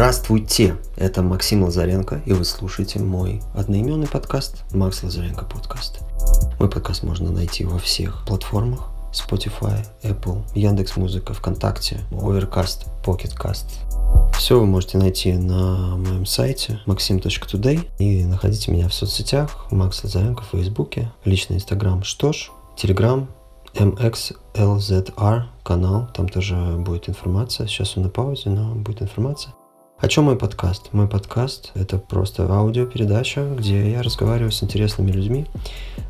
Здравствуйте, это Максим Лазаренко, и вы слушаете мой одноименный подкаст «Макс Лазаренко подкаст». Мой подкаст можно найти во всех платформах Spotify, Apple, Яндекс Музыка, ВКонтакте, Overcast, Pocketcast. Все вы можете найти на моем сайте maxim.today и находите меня в соцсетях Макс Лазаренко в Фейсбуке, личный Инстаграм что ж, Телеграм, MXLZR канал, там тоже будет информация. Сейчас он на паузе, но будет информация. О чем мой подкаст? Мой подкаст – это просто аудиопередача, где я разговариваю с интересными людьми,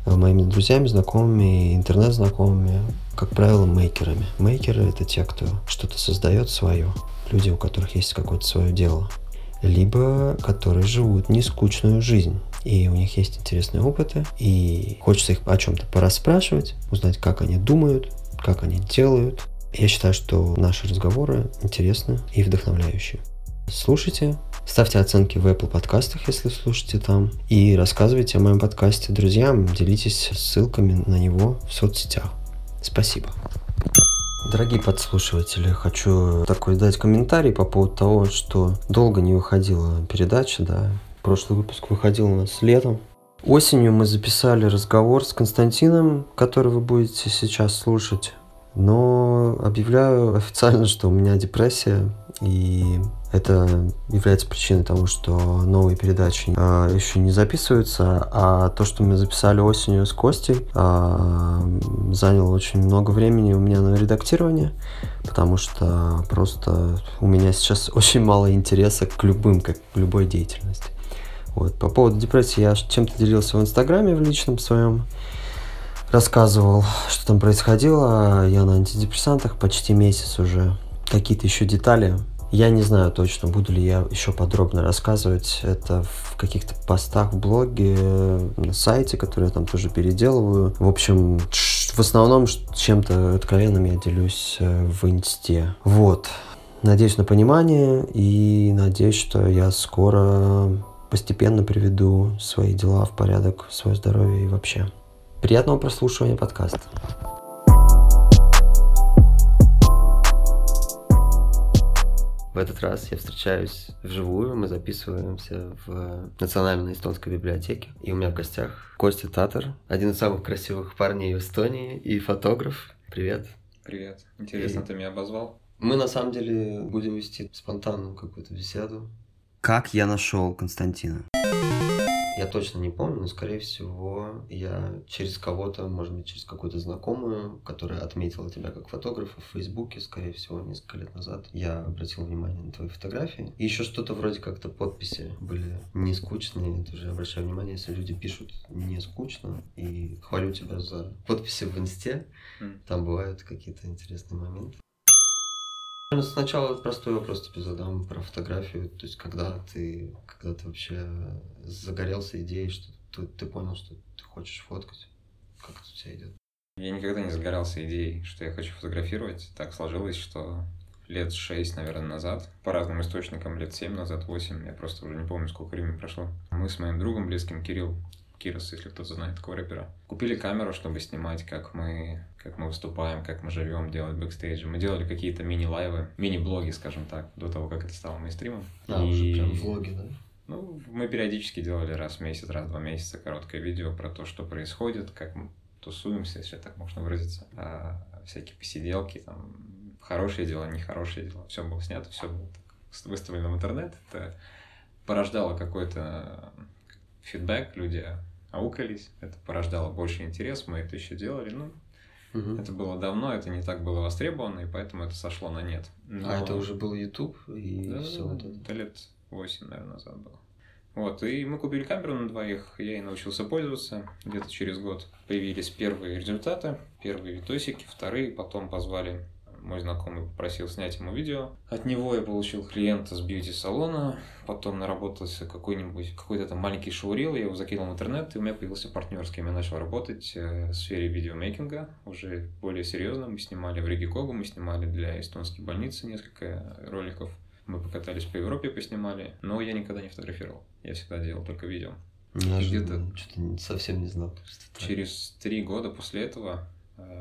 э, моими друзьями, знакомыми, интернет-знакомыми, как правило, мейкерами. Мейкеры – это те, кто что-то создает свое, люди, у которых есть какое-то свое дело, либо которые живут нескучную жизнь, и у них есть интересные опыты, и хочется их о чем-то порасспрашивать, узнать, как они думают, как они делают. Я считаю, что наши разговоры интересны и вдохновляющие. Слушайте, ставьте оценки в Apple подкастах, если слушаете там, и рассказывайте о моем подкасте друзьям, делитесь ссылками на него в соцсетях. Спасибо. Дорогие подслушиватели, хочу такой дать комментарий по поводу того, что долго не выходила передача, да. Прошлый выпуск выходил у нас летом. Осенью мы записали разговор с Константином, который вы будете сейчас слушать. Но объявляю официально, что у меня депрессия, и это является причиной того, что новые передачи э, еще не записываются, а то, что мы записали осенью с Костей, э, заняло очень много времени у меня на редактирование, потому что просто у меня сейчас очень мало интереса к любым, как к любой деятельности. Вот. По поводу депрессии я чем-то делился в Инстаграме в личном своем рассказывал, что там происходило. Я на антидепрессантах почти месяц уже. Какие-то еще детали. Я не знаю точно, буду ли я еще подробно рассказывать это в каких-то постах в блоге, на сайте, который я там тоже переделываю. В общем, в основном чем-то откровенным я делюсь э, в инсте. Вот. Надеюсь на понимание и надеюсь, что я скоро постепенно приведу свои дела в порядок, свое здоровье и вообще. Приятного прослушивания подкаста. В этот раз я встречаюсь вживую, мы записываемся в Национальной эстонской библиотеке. И у меня в гостях Костя Татар, один из самых красивых парней в Эстонии и фотограф. Привет. Привет. Интересно, и... ты меня обозвал? Мы на самом деле будем вести спонтанную какую-то беседу. Как я нашел Константина? Я точно не помню, но, скорее всего, я через кого-то, может быть, через какую-то знакомую, которая отметила тебя как фотографа в Фейсбуке, скорее всего, несколько лет назад, я обратил внимание на твои фотографии. И еще что-то вроде как-то подписи были не скучные. Тоже обращаю внимание, если люди пишут не скучно, и хвалю тебя за подписи в инсте, там бывают какие-то интересные моменты. Сначала простой вопрос тебе задам про фотографию. То есть, когда ты, когда ты вообще загорелся идеей, что ты, ты понял, что ты хочешь фоткать? Как это у тебя идет? Я никогда не загорался идеей, что я хочу фотографировать. Так сложилось, что лет шесть, наверное, назад, по разным источникам, лет семь назад, восемь, я просто уже не помню, сколько времени прошло. Мы с моим другом близким, Кирилл, Кирос, если кто-то знает такого рэпера. Купили камеру, чтобы снимать, как мы, как мы выступаем, как мы живем, делать бэкстейджи. Мы делали какие-то мини-лайвы, мини-блоги, скажем так, до того, как это стало мейнстримом. А, и... уже прям влоги, да? Ну, мы периодически делали раз в месяц, раз в два месяца короткое видео про то, что происходит, как мы тусуемся, если так можно выразиться. А, всякие посиделки, там, хорошие дела, нехорошие дела. Все было снято, все было так выставлено в интернет. Это порождало какой-то фидбэк, люди аукались, это порождало больше интерес, мы это еще делали, ну, угу. это было давно, это не так было востребовано, и поэтому это сошло на нет. А Но... А это уже был YouTube и да, все да, это? это лет 8, наверное, назад было. Вот, и мы купили камеру на двоих, я ей научился пользоваться. Где-то через год появились первые результаты, первые видосики, вторые, потом позвали мой знакомый попросил снять ему видео. От него я получил клиента с бьюти-салона, потом наработался какой-нибудь, какой-то там маленький шоурил, я его закинул в интернет, и у меня появился партнер, с кем я начал работать э, в сфере видеомейкинга, уже более серьезно. Мы снимали в Ригикогу, мы снимали для эстонской больницы несколько роликов. Мы покатались по Европе, поснимали, но я никогда не фотографировал. Я всегда делал только видео. Неожиданно. Где-то что-то совсем не знал. Через три года после этого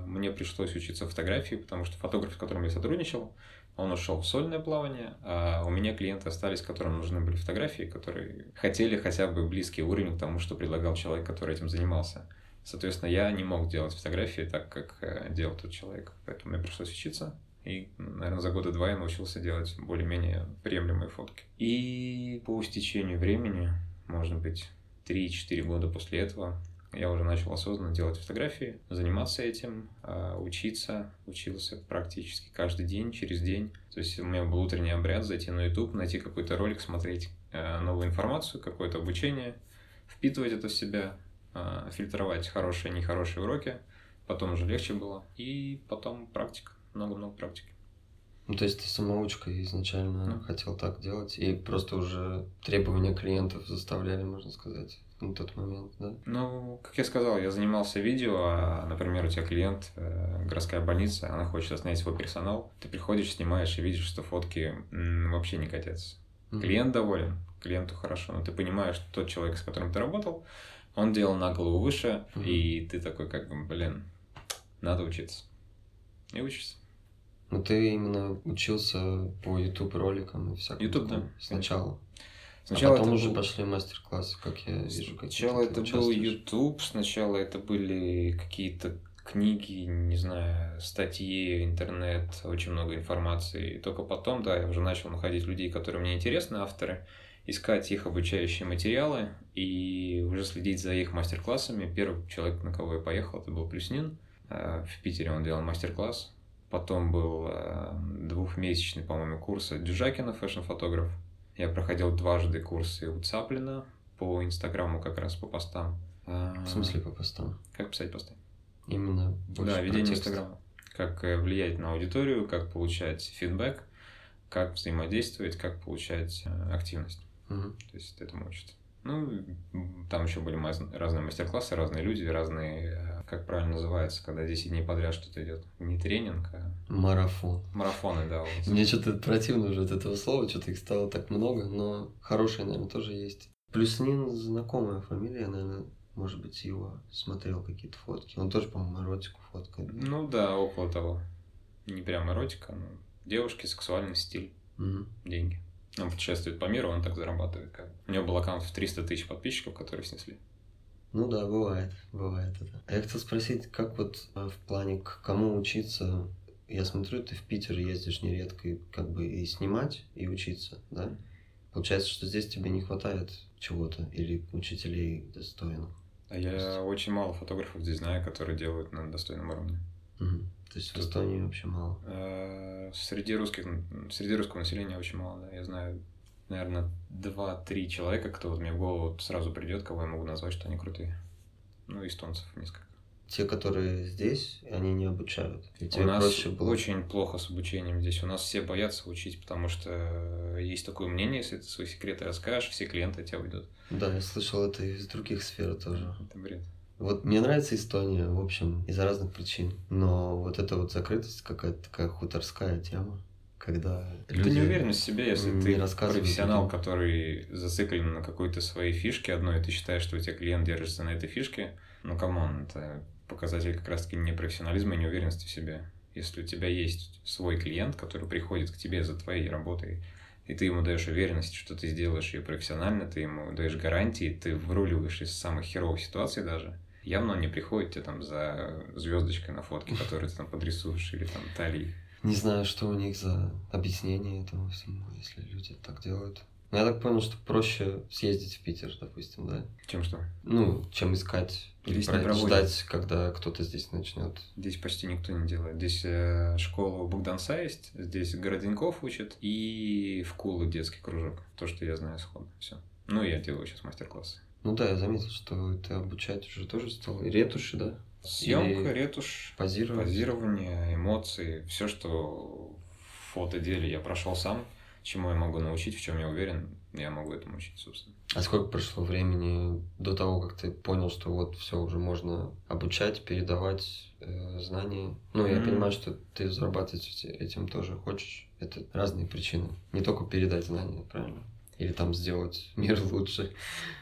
мне пришлось учиться фотографии, потому что фотограф, с которым я сотрудничал, он ушел в сольное плавание, а у меня клиенты остались, которым нужны были фотографии, которые хотели хотя бы близкий уровень к тому, что предлагал человек, который этим занимался. Соответственно, я не мог делать фотографии так, как э, делал тот человек, поэтому мне пришлось учиться. И, наверное, за года два я научился делать более-менее приемлемые фотки. И по стечению времени, может быть, 3-4 года после этого, я уже начал осознанно делать фотографии, заниматься этим, а, учиться. Учился практически каждый день, через день. То есть у меня был утренний обряд зайти на YouTube, найти какой-то ролик, смотреть э, новую информацию, какое-то обучение, впитывать это в себя, а, фильтровать хорошие и нехорошие уроки. Потом уже легче было. И потом практика, много-много практики. Ну, то есть ты самоучка изначально ну. хотел так делать, и просто уже требования клиентов заставляли, можно сказать, на тот момент, да? Ну, как я сказал, я занимался видео, а, например, у тебя клиент, э, городская больница, она хочет остановить свой персонал, ты приходишь, снимаешь и видишь, что фотки м, вообще не катятся. Mm-hmm. Клиент доволен, клиенту хорошо, но ты понимаешь, что тот человек, с которым ты работал, он делал на голову выше, mm-hmm. и ты такой, как бы, блин, надо учиться. И учишься. Ну, ты именно учился по YouTube роликам и всякому. YouTube, да. Сначала. Сначала а потом уже был... пошли мастер-классы, как я вижу. Сначала это был YouTube, сначала это были какие-то книги, не знаю, статьи, интернет, очень много информации. И только потом, да, я уже начал находить людей, которые мне интересны, авторы, искать их обучающие материалы и уже следить за их мастер-классами. Первый человек, на кого я поехал, это был Плюснин. Э, в Питере он делал мастер-класс. Потом был э, двухмесячный, по-моему, курс Дюжакина, фэшн-фотограф. Я проходил дважды курсы у Цаплина по Инстаграму как раз по постам. В смысле по постам? Как писать посты? Именно Да, ведение Инстаграма. Как э, влиять на аудиторию, как получать фидбэк, как взаимодействовать, как получать э, активность. Угу. То есть этому учат. Ну, там еще были разные мастер-классы, разные люди, разные, э, как правильно называется, когда 10 дней подряд что-то идет. Не тренинг, а... Марафон. Марафоны, да. Вот. Мне что-то противно уже от этого слова, что-то их стало так много, но хорошие, наверное, тоже есть. Плюснин знакомая фамилия, наверное, может быть, его смотрел какие-то фотки. Он тоже, по-моему, эротику фоткает. Ну да, около того. Не прям эротика, но девушки, сексуальный стиль, угу. деньги. Он путешествует по миру, он так зарабатывает. Как... У него был аккаунт в 300 тысяч подписчиков, которые снесли. Ну да, бывает, бывает это. А я хотел спросить, как вот а, в плане к кому учиться? Я смотрю, ты в Питер ездишь нередко, и как бы и снимать, и учиться, да? Получается, что здесь тебе не хватает чего-то или учителей достойных? А я есть... очень мало фотографов здесь знаю, которые делают на достойном уровне. Угу. То есть в Эстонии вообще мало? Э, среди русских, среди русского населения очень мало, да. Я знаю, наверное, два-три человека, кто вот мне в голову сразу придет, кого я могу назвать, что они крутые. Ну, эстонцев несколько. Те, которые здесь, они не обучают. У нас было... очень плохо с обучением здесь. У нас все боятся учить, потому что есть такое мнение, если ты свои секреты расскажешь, все клиенты от тебя уйдут. Да, я слышал это из других сфер тоже. Это бред. Вот мне нравится Эстония, в общем, из-за разных причин. Но вот эта вот закрытость какая-то такая хуторская тема, когда люди... Ты не уверен в себе, если ты профессионал, людям. который зациклен на какой-то своей фишке одной, и ты считаешь, что у тебя клиент держится на этой фишке, ну, come on, это показатель как раз-таки непрофессионализма и неуверенности в себе. Если у тебя есть свой клиент, который приходит к тебе за твоей работой, и ты ему даешь уверенность, что ты сделаешь ее профессионально, ты ему даешь гарантии, ты вруливаешь из самых херовых ситуаций даже, явно он не приходит тебе там за звездочкой на фотке, которую ты там подрисуешь, или там талии. Не знаю, что у них за объяснение этому всему, если люди так делают. Но я так понял, что проще съездить в Питер, допустим, да? Чем что? Ну, чем искать или ждать, когда кто-то здесь начнет. Здесь почти никто не делает. Здесь э, школа Богданца есть, здесь Городенков учат, и в Кулу детский кружок. То, что я знаю сходу. Все. Ну, я делаю сейчас мастер-классы. Ну да, я заметил, что ты обучать уже тоже стал. И ретуши, да? Съемка, ретушь, позирование. позирование, эмоции, все, что в фотоделе я прошел сам, чему я могу научить, в чем я уверен, я могу этому учить, собственно. А сколько прошло времени до того, как ты понял, что вот все уже можно обучать, передавать э, знания? Ну, я mm-hmm. понимаю, что ты зарабатывать этим тоже хочешь. Это разные причины. Не только передать знания, правильно? Или там сделать мир лучше.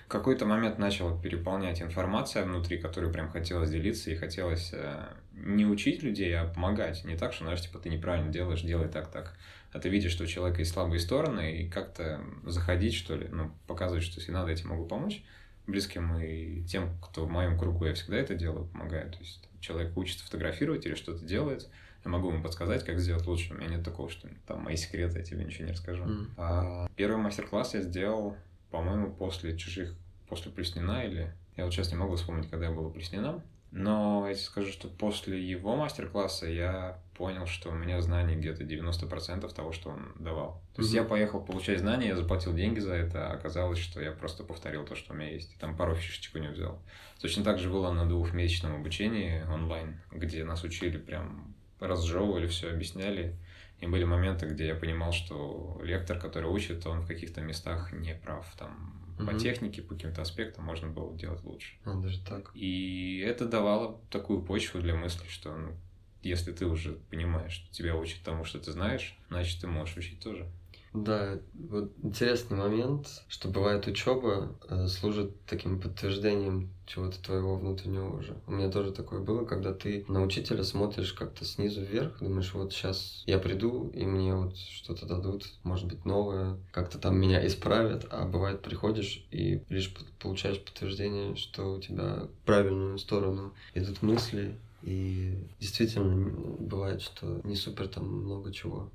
В какой-то момент начала переполнять информация внутри, которую прям хотелось делиться, и хотелось э, не учить людей, а помогать. Не так, что, знаешь, типа, ты неправильно делаешь, делай так-так. А ты видишь, что у человека есть слабые стороны, и как-то заходить, что ли, ну, показывать, что если надо, я тебе могу помочь близким и тем, кто в моем кругу, я всегда это делаю, помогаю. То есть человек учится фотографировать или что-то делает, я могу ему подсказать, как сделать лучше. У меня нет такого, что там мои секреты, я тебе ничего не расскажу. Mm. А первый мастер-класс я сделал, по-моему, после чужих, после Плеснина или... Я вот сейчас не могу вспомнить, когда я был у Плеснина. Но я скажу, что после его мастер-класса я понял, что у меня знаний где-то 90% того, что он давал. То есть mm-hmm. я поехал получать знания, я заплатил деньги за это, а оказалось, что я просто повторил то, что у меня есть. И там пару фишечек у него взял. Точно так же было на двухмесячном обучении онлайн, где нас учили прям разжевывали, все объясняли. И были моменты, где я понимал, что лектор, который учит, он в каких-то местах не прав. Там угу. по технике, по каким-то аспектам можно было делать лучше. А, даже так. И это давало такую почву для мысли, что ну, если ты уже понимаешь, что тебя учат тому, что ты знаешь, значит, ты можешь учить тоже. Да, вот интересный момент, что бывает учеба э, служит таким подтверждением чего-то твоего внутреннего уже. У меня тоже такое было, когда ты на учителя смотришь как-то снизу вверх, думаешь, вот сейчас я приду, и мне вот что-то дадут, может быть, новое, как-то там меня исправят, а бывает приходишь и лишь получаешь подтверждение, что у тебя в правильную сторону идут мысли, и действительно бывает, что не супер там много чего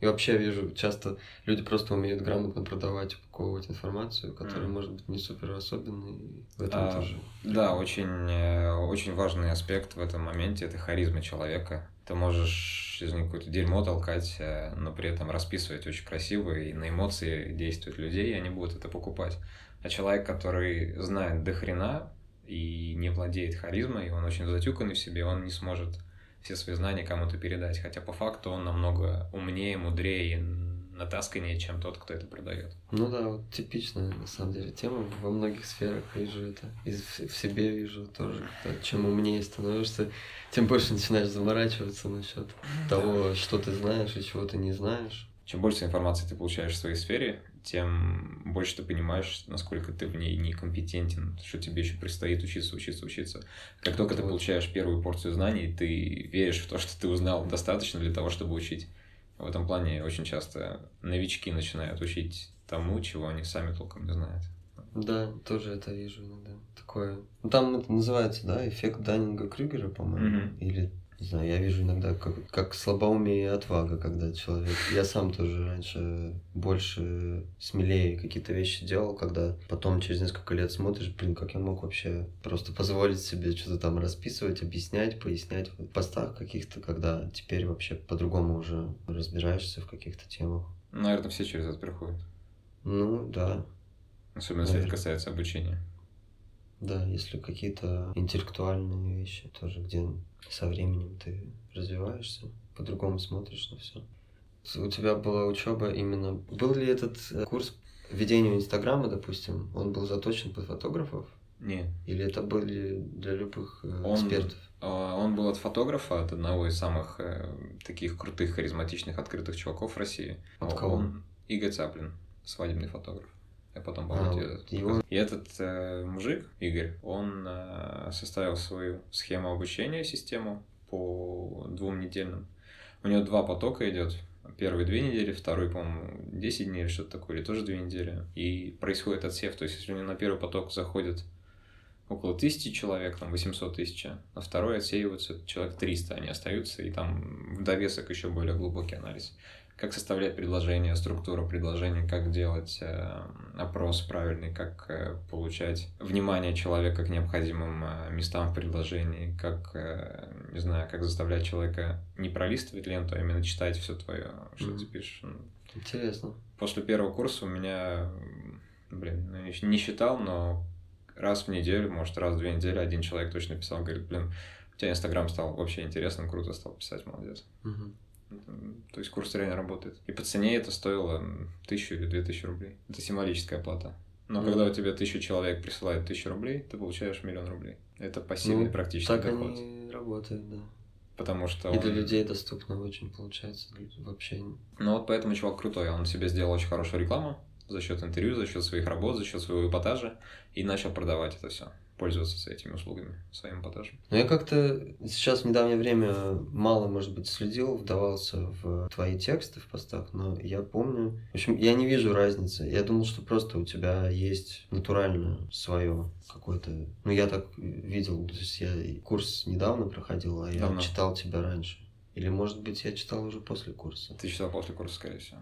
и вообще вижу, часто люди просто умеют грамотно продавать, упаковывать информацию, которая mm. может быть не супер особенной. В этом а, тоже. Да, очень, э, очень важный аспект в этом моменте это харизма человека. Ты можешь из них какое-то дерьмо толкать, э, но при этом расписывать очень красиво и на эмоции действуют людей, и они будут это покупать. А человек, который знает до хрена и не владеет харизмой, и он очень затюканный в себе, он не сможет все свои знания кому-то передать, хотя по факту он намного умнее, мудрее и натасканнее, чем тот, кто это продает. Ну да, вот типичная на самом деле тема во многих сферах вижу это, и в себе вижу тоже, чем умнее становишься, тем больше начинаешь заморачиваться насчет того, что ты знаешь и чего ты не знаешь. Чем больше информации ты получаешь в своей сфере, тем больше ты понимаешь, насколько ты в ней некомпетентен, что тебе еще предстоит учиться, учиться, учиться. Как только ты получаешь первую порцию знаний, ты веришь в то, что ты узнал достаточно для того, чтобы учить. В этом плане очень часто новички начинают учить тому, чего они сами толком не знают. Да, тоже это вижу иногда. Такое. Ну, там это называется, да, эффект Даннинга Крюгера, по-моему. Mm-hmm. Или не знаю, я вижу иногда как, как слабоумие и отвага, когда человек... Я сам тоже раньше больше смелее какие-то вещи делал, когда потом через несколько лет смотришь, блин, как я мог вообще просто позволить себе что-то там расписывать, объяснять, пояснять в постах каких-то, когда теперь вообще по-другому уже разбираешься в каких-то темах. Наверное, все через это проходят. Ну, да. Особенно, если это касается обучения. Да, если какие-то интеллектуальные вещи тоже, где со временем ты развиваешься, по-другому смотришь на все. У тебя была учеба именно... Был ли этот э, курс ведения Инстаграма, допустим, он был заточен под фотографов? Нет. Или это были для любых э, он, экспертов? А, он был от фотографа, от одного из самых э, таких крутых, харизматичных, открытых чуваков в России. От кого? Он Игорь Цаплин, свадебный фотограф. Я потом помню. А, вот его... И этот э, мужик, Игорь, он э, составил свою схему обучения, систему по двум недельным. У него два потока идет. Первые две недели, второй, по-моему, 10 дней или что-то такое, или тоже две недели. И происходит отсев. То есть, если у него на первый поток заходит около тысячи человек, там 800 тысяч, а второй отсеиваются человек 300, они остаются, и там в довесок еще более глубокий анализ как составлять предложение, структура предложения, как делать э, опрос правильный, как э, получать внимание человека к необходимым э, местам в предложении, как, э, не знаю, как заставлять человека не пролистывать ленту, а именно читать все твое, что mm-hmm. ты пишешь. Ну, Интересно. После первого курса у меня, блин, ну, не считал, но раз в неделю, может, раз в две недели один человек точно писал, говорит, блин, у тебя Инстаграм стал вообще интересным, круто стал писать, молодец. Mm-hmm. То есть курс реально работает. И по цене это стоило тысячу или две тысячи рублей. Это символическая плата. Но mm. когда у тебя тысячу человек присылает тысячу рублей, ты получаешь миллион рублей. Это пассивный ну, практически так доход. они работают, да. Потому что И он... для людей доступно очень получается вообще. Ну вот поэтому чувак крутой, он себе сделал очень хорошую рекламу, за счет интервью, за счет своих работ, за счет своего эпатажа и начал продавать это все пользоваться этими услугами своим эпатажем. Ну, я как-то сейчас в недавнее время мало, может быть, следил, вдавался в твои тексты в постах, но я помню... В общем, я не вижу разницы. Я думал, что просто у тебя есть натурально свое какое-то... Ну, я так видел, то есть я курс недавно проходил, а я Давно. читал тебя раньше. Или, может быть, я читал уже после курса. Ты читал после курса, скорее всего.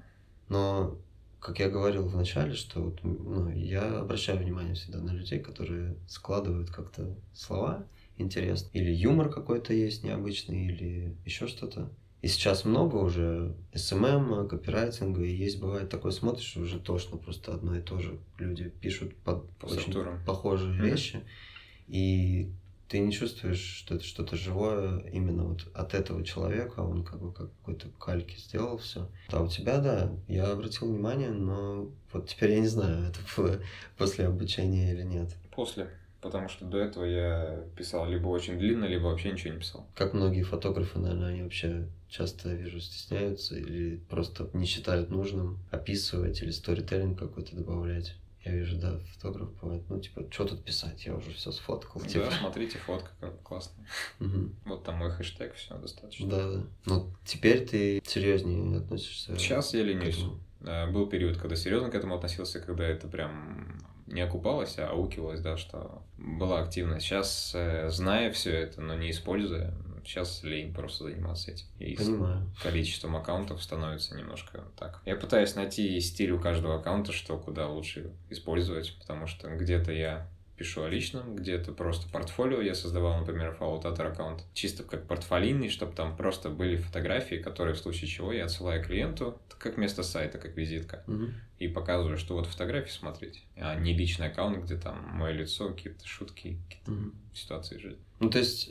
Но как я говорил в начале, что вот, ну, я обращаю внимание всегда на людей, которые складывают как-то слова интересно. Или юмор какой-то есть необычный, или еще что-то. И сейчас много уже SMM, копирайтинга, и есть, бывает, такое смотришь, уже тошно, просто одно и то же. Люди пишут под По очень похожие mm-hmm. вещи, и ты не чувствуешь, что это что-то живое именно вот от этого человека, он как бы как какой-то кальки сделал все. А у тебя, да, я обратил внимание, но вот теперь я не знаю, это было после обучения или нет. После, потому что до этого я писал либо очень длинно, либо вообще ничего не писал. Как многие фотографы, наверное, они вообще часто, вижу, стесняются или просто не считают нужным описывать или сторителлинг какой-то добавлять. Я вижу, да, фотограф бывает, ну, типа, что тут писать, я уже все сфоткал. Да, типа. смотрите, фотка как классная. Угу. Вот там мой хэштег, все достаточно. Да, да. Но теперь ты серьезнее относишься. Сейчас я ленюсь. Был период, когда серьезно к этому относился, когда это прям не окупалось, а аукивалось, да, что была активность. Сейчас, э, зная все это, но не используя, Сейчас лень просто заниматься этим. И Понимаю. количеством аккаунтов становится немножко так. Я пытаюсь найти стиль у каждого аккаунта, что куда лучше использовать, потому что где-то я пишу о личном, где-то просто портфолио. Я создавал, например, фаутатор аккаунт чисто как портфолийный, чтобы там просто были фотографии, которые в случае чего я отсылаю клиенту, как место сайта, как визитка. Угу. И показываю, что вот фотографии смотрите, а не личный аккаунт, где там мое лицо, какие-то шутки, какие-то угу. ситуации жизни. Ну, то есть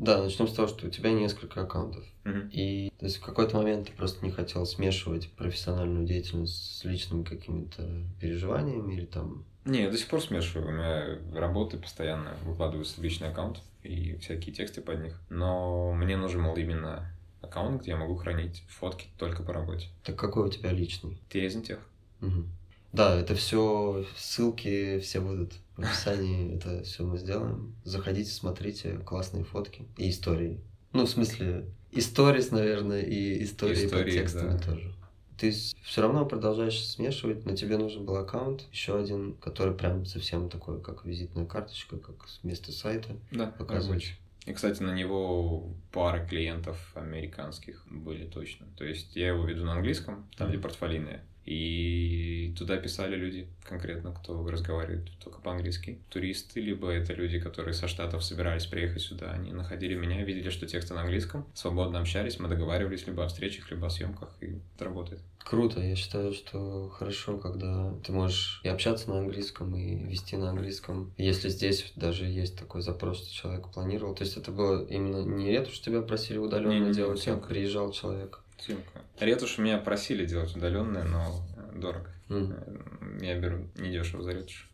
да, начнем с того, что у тебя несколько аккаунтов. Uh-huh. И то есть в какой-то момент ты просто не хотел смешивать профессиональную деятельность с личными какими-то переживаниями или там. Не, я до сих пор смешиваю. У меня работы постоянно выкладываются в личный аккаунт и всякие тексты под них. Но мне нужен был именно аккаунт, где я могу хранить фотки только по работе. Так какой у тебя личный? Тезнтех. Угу. Да, это все ссылки все будут в описании. Это все мы сделаем. Заходите, смотрите классные фотки и истории. Ну, в смысле, историс, наверное, и истории, истории под текстами да. тоже. Ты все равно продолжаешь смешивать, но тебе нужен был аккаунт, еще один, который прям совсем такой, как визитная карточка, как вместо сайта. Да, показывать. И, кстати, на него пара клиентов американских были точно. То есть я его веду на английском, там, mm-hmm. где портфолийные. И туда писали люди конкретно, кто разговаривает только по-английски. Туристы, либо это люди, которые со Штатов собирались приехать сюда. Они находили меня, видели, что тексты на английском, свободно общались, мы договаривались либо о встречах, либо о съемках, и это работает. Круто, я считаю, что хорошо, когда ты можешь и общаться на английском, и вести на английском. Если здесь даже есть такой запрос, что человек планировал. То есть это было именно не ретушь тебя просили удаленно делать, а приезжал человек. Съемка. Ретушь меня просили делать удаленное, но дорого. Mm. Я беру недешево за ретушь.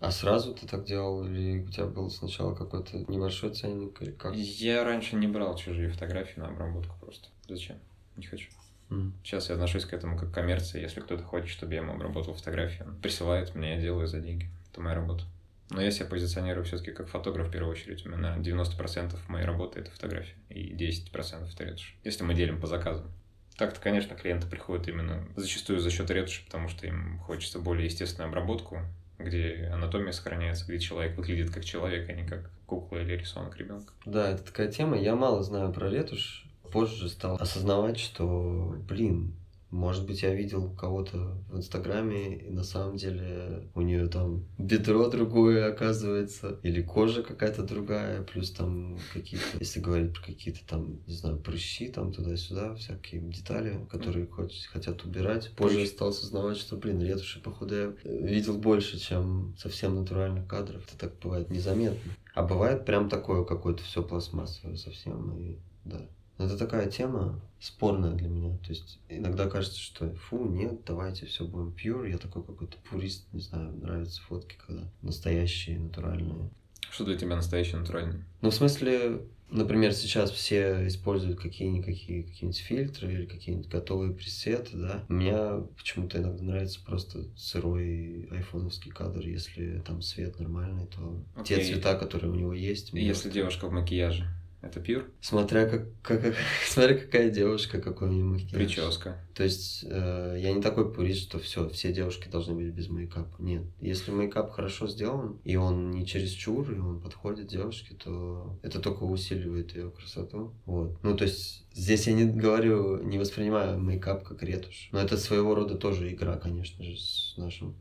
А сразу ты так делал, или у тебя был сначала какой-то небольшой ценник, или как? Я раньше не брал чужие фотографии на обработку просто. Зачем? Не хочу. Mm. Сейчас я отношусь к этому как к коммерции. Если кто-то хочет, чтобы я ему обработал фотографию, он присылает мне, я делаю за деньги. Это моя работа. Но я себя позиционирую все-таки как фотограф в первую очередь. У меня, наверное, 90% моей работы это фотография и 10% это ретушь. Если мы делим по заказам. Так-то, конечно, клиенты приходят именно зачастую за счет ретуши, потому что им хочется более естественную обработку, где анатомия сохраняется, где человек выглядит как человек, а не как кукла или рисунок ребенка. Да, это такая тема. Я мало знаю про ретушь. Позже стал осознавать, что, блин, может быть, я видел кого-то в Инстаграме, и на самом деле у нее там бедро другое оказывается, или кожа какая-то другая, плюс там какие-то, если говорить про какие-то там, не знаю, прыщи там туда-сюда, всякие детали, которые хоть, хотят убирать. Позже я стал осознавать, что, блин, ретуши, походу, я видел больше, чем совсем натуральных кадров. Это так бывает незаметно. А бывает прям такое какое-то все пластмассовое совсем, и да. Это такая тема спорная для меня. То есть иногда кажется, что фу, нет, давайте все будем pure. Я такой какой-то пурист, не знаю, нравятся фотки, когда настоящие, натуральные. Что для тебя настоящий натуральный? Ну, в смысле, например, сейчас все используют какие-никакие какие-нибудь фильтры или какие-нибудь готовые пресеты, да. Мне почему-то иногда нравится просто сырой айфоновский кадр, если там свет нормальный, то те Окей. цвета, которые у него есть. Если вот- девушка в макияже, это pure? Смотря как, как, как- смотря какая девушка, какой у нее макияж. Прическа. То есть э, я не такой пурист, что все, все девушки должны быть без мейкапа. Нет. Если мейкап хорошо сделан, и он не чересчур, и он подходит девушке, то это только усиливает ее красоту. Вот. Ну, то есть здесь я не говорю, не воспринимаю мейкап как ретушь. Но это своего рода тоже игра, конечно же, с нашим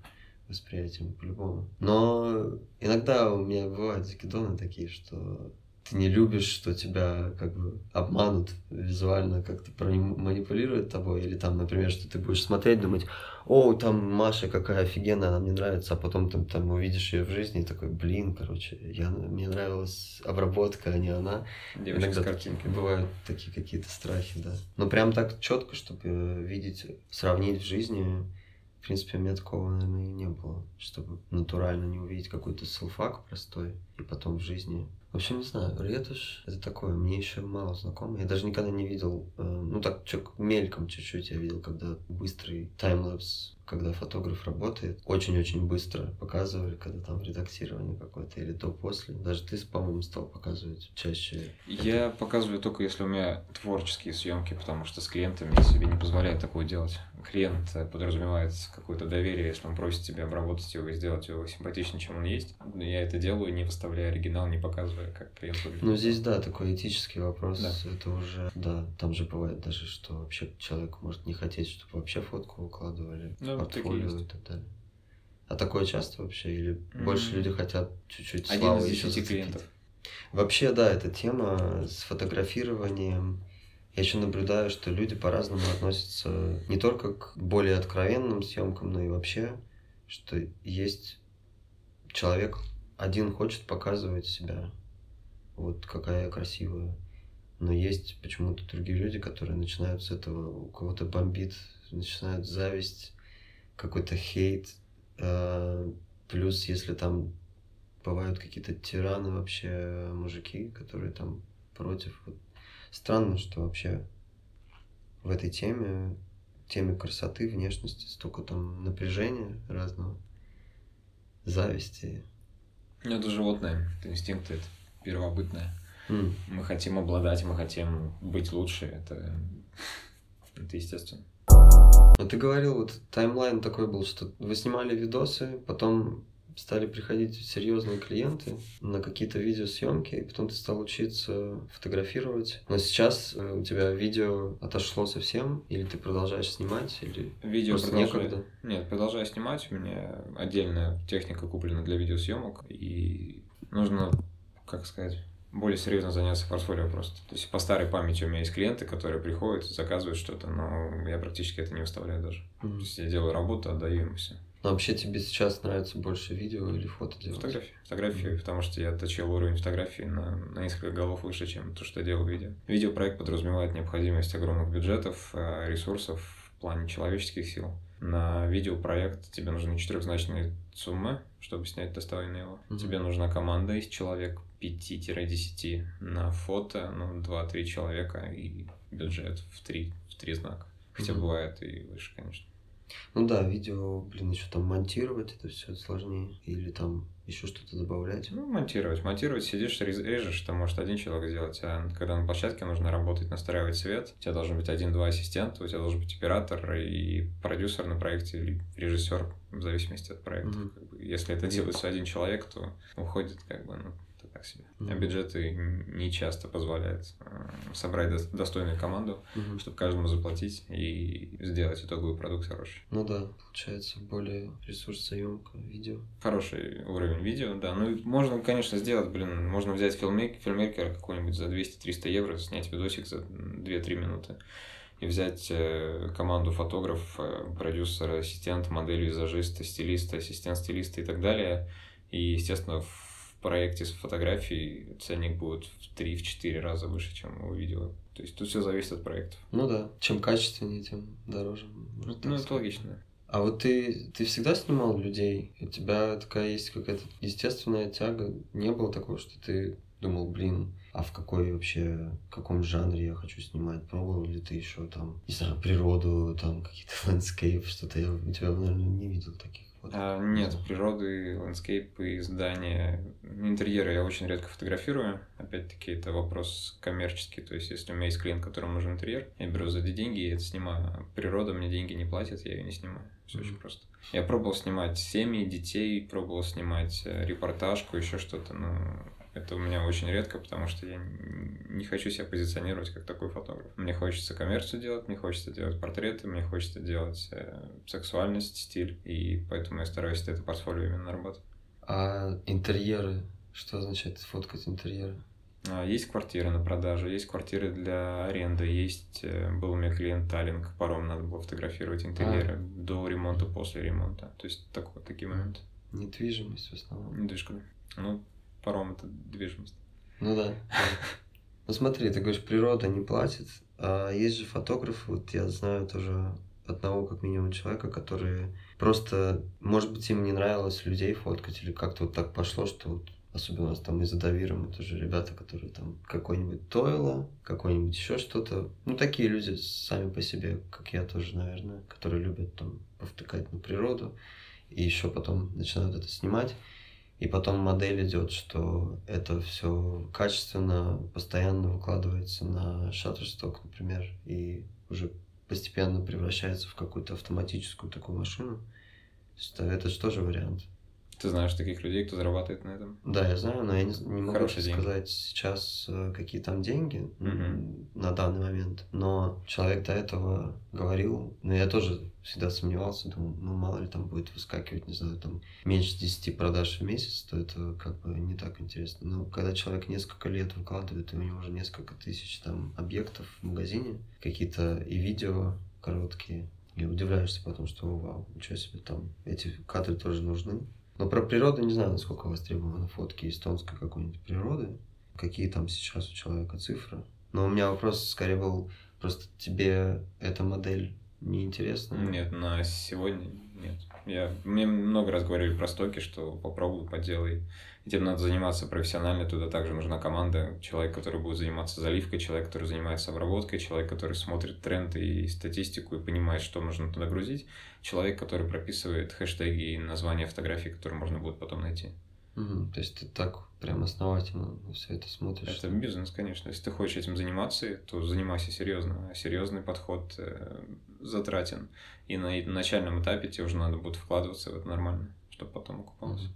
восприятием по-любому. Но иногда у меня бывают закидоны такие, что ты не любишь, что тебя как бы обманут визуально, как-то манипулируют тобой, или там, например, что ты будешь смотреть, думать, о, там Маша какая офигенная, она мне нравится, а потом там, там увидишь ее в жизни и такой, блин, короче, я, мне нравилась обработка, а не она. Девочка с Иногда картинки. такие бывают такие какие-то страхи, да. Но прям так четко, чтобы видеть, сравнить в жизни, в принципе, у меня такого, наверное, и не было, чтобы натурально не увидеть какой-то селфак простой, и потом в жизни. В общем, не знаю, ретушь это такое, мне еще мало знакомо. Я даже никогда не видел, э, ну так, чё, мельком чуть-чуть я видел, когда быстрый таймлапс, когда фотограф работает, очень-очень быстро показывали, когда там редактирование какое-то или до-после. Даже ты, по-моему, стал показывать чаще. Я показываю только если у меня творческие съемки, потому что с клиентами я себе не позволяю такое делать. Клиент подразумевает какое-то доверие, если он просит тебя обработать его и сделать его симпатичнее, чем он есть. Я это делаю, не выставляя оригинал, не показывая, как клиент выглядит. Ну, здесь, да, такой этический вопрос. Да. Это уже, да, там же бывает даже, что вообще человек может не хотеть, чтобы вообще фотку выкладывали Ну, портфолио и так далее. А такое часто вообще? Или М. больше люди хотят чуть-чуть славы из еще зацепить? клиентов. Вообще, да, эта тема с фотографированием. Я еще наблюдаю, что люди по-разному относятся не только к более откровенным съемкам, но и вообще, что есть человек один хочет показывать себя, вот какая я красивая. Но есть почему-то другие люди, которые начинают с этого, у кого-то бомбит, начинают зависть, какой-то хейт. э, Плюс, если там бывают какие-то тираны вообще, мужики, которые там против. Вот Странно, что вообще в этой теме, теме красоты, внешности, столько там напряжения разного, зависти. Ну, это животное, это инстинкты, это первобытное. М. Мы хотим обладать, мы хотим быть лучше, это, это естественно. Но ты говорил, вот таймлайн такой был, что вы снимали видосы, потом стали приходить серьезные клиенты на какие-то видеосъемки, и потом ты стал учиться фотографировать. Но сейчас э, у тебя видео отошло совсем, или ты продолжаешь снимать, или Видео просто продолжаю- некогда? Нет, продолжаю снимать. У меня отдельная техника куплена для видеосъемок. И нужно, как сказать, более серьезно заняться портфолио просто. То есть по старой памяти у меня есть клиенты, которые приходят, заказывают что-то, но я практически это не выставляю даже. Мгм. То есть я делаю работу, отдаю им все. Но вообще тебе сейчас нравится больше видео или фото делать? Фотографии. Фотографии, Мгм. потому что я точил уровень фотографии на, на несколько голов выше, чем то, что я делал видео. Видеопроект подразумевает необходимость огромных бюджетов, э, ресурсов в плане человеческих сил. На видеопроект тебе нужны четырехзначные суммы, чтобы снять достойно его. Мгм. Тебе нужна команда из человек 5-10. На фото, ну, 2-3 человека и бюджет в 3, в 3 знака. Хотя Мгм. бывает и выше, конечно. Ну да, видео, блин, еще там монтировать, это все сложнее. Или там еще что-то добавлять. Ну, монтировать. Монтировать, сидишь, режешь, это может один человек сделать. А когда на площадке нужно работать, настраивать свет, у тебя должен быть один-два ассистента, у тебя должен быть оператор и продюсер на проекте, или режиссер, в зависимости от проекта. Бы, если это делается один человек, то уходит как бы, ну, так себе. А Мгм. бюджеты не часто позволяют э, собрать дос- достойную команду, Мгм. чтобы каждому заплатить и сделать итоговый продукт хороший. Ну да, получается более ресурсоемко видео. Хороший уровень видео, да. Ну, можно, конечно, сделать, блин, можно взять фильмейк, фильмейкера какой-нибудь за 200-300 евро, снять видосик за 2-3 минуты и взять э, команду фотограф, продюсера, ассистент, модель, визажиста, стилиста, ассистент стилиста и так далее. И, естественно, в проекте с фотографией ценник будет в 3-4 раза выше, чем у видео. То есть тут все зависит от проектов. Ну да, чем качественнее, тем дороже. так Ну, это логично. А вот ты, ты всегда снимал людей? У тебя такая есть какая-то естественная тяга? Не было такого, что ты думал, блин, а в какой вообще, в каком жанре я хочу снимать? Пробовал ли ты еще там, не знаю, природу, там какие-то landscape, что-то я у тебя, наверное, не видел таких. А, нет, природы, ландскейпы, здания, интерьеры я очень редко фотографирую. Опять-таки, это вопрос коммерческий. То есть, если у меня есть клиент, которому нужен интерьер, я беру за эти деньги и это снимаю. А природа мне деньги не платит, я ее не снимаю. Все mm-hmm. очень просто. Я пробовал снимать семьи, детей, пробовал снимать э, репортажку, еще что-то, но это у меня очень редко, потому что я не хочу себя позиционировать как такой фотограф. Мне хочется коммерцию делать, мне хочется делать портреты, мне хочется делать э, сексуальность, стиль, и поэтому я стараюсь это портфолио именно нарабатывать. А интерьеры? Что означает фоткать интерьеры? А, есть квартиры на продажу, есть квартиры для аренды, есть... Э, был у меня клиент Таллинг, паром надо было фотографировать интерьеры а. до ремонта, после ремонта. То есть такой, такие моменты. Недвижимость в основном. Недвижка, Ну, паром это движимость. Ну да. Ну смотри, ты говоришь, природа не платит, а есть же фотографы, вот я знаю тоже одного как минимум человека, который просто, может быть, им не нравилось людей фоткать, или как-то вот так пошло, что вот особенно у нас там из-за Давира, мы тоже ребята, которые там какой-нибудь Тойло, какой-нибудь еще что-то. Ну, такие люди сами по себе, как я тоже, наверное, которые любят там повтыкать на природу и еще потом начинают это снимать. И потом модель идет, что это все качественно, постоянно выкладывается на Shutterstock, например, и уже постепенно превращается в какую-то автоматическую такую машину. То есть это же тоже вариант. Ты знаешь таких людей, кто зарабатывает на этом? Да, я знаю, но я не, не могу Хорошие сказать сейчас, э, какие там деньги угу. на данный момент. Но человек до этого говорил, но я тоже всегда сомневался, думал, ну мало ли там будет выскакивать, не знаю, там меньше 10 продаж в месяц, то это как бы не так интересно. Но когда человек несколько лет выкладывает, и у него уже несколько тысяч там объектов в магазине, какие-то и видео короткие, и удивляешься потом, что вау, ничего себе, там эти кадры тоже нужны. Но про природу не знаю, насколько востребованы фотки эстонской какой-нибудь природы, какие там сейчас у человека цифры. Но у меня вопрос скорее был, просто тебе эта модель неинтересна? Нет, на сегодня нет. Я, мне много раз говорили про стоки, что попробуй, поделай. Этим надо заниматься профессионально, туда также нужна команда, человек, который будет заниматься заливкой, человек, который занимается обработкой, человек, который смотрит тренды и статистику и понимает, что нужно туда грузить, человек, который прописывает хэштеги и названия фотографий, которые можно будет потом найти. Угу, то есть ты так прям основательно все это смотришь? Это бизнес, конечно. Если ты хочешь этим заниматься, то занимайся серьезно. А серьезный подход э, затратен. И на начальном этапе тебе уже надо будет вкладываться в это нормально, чтобы потом окупалось. Угу.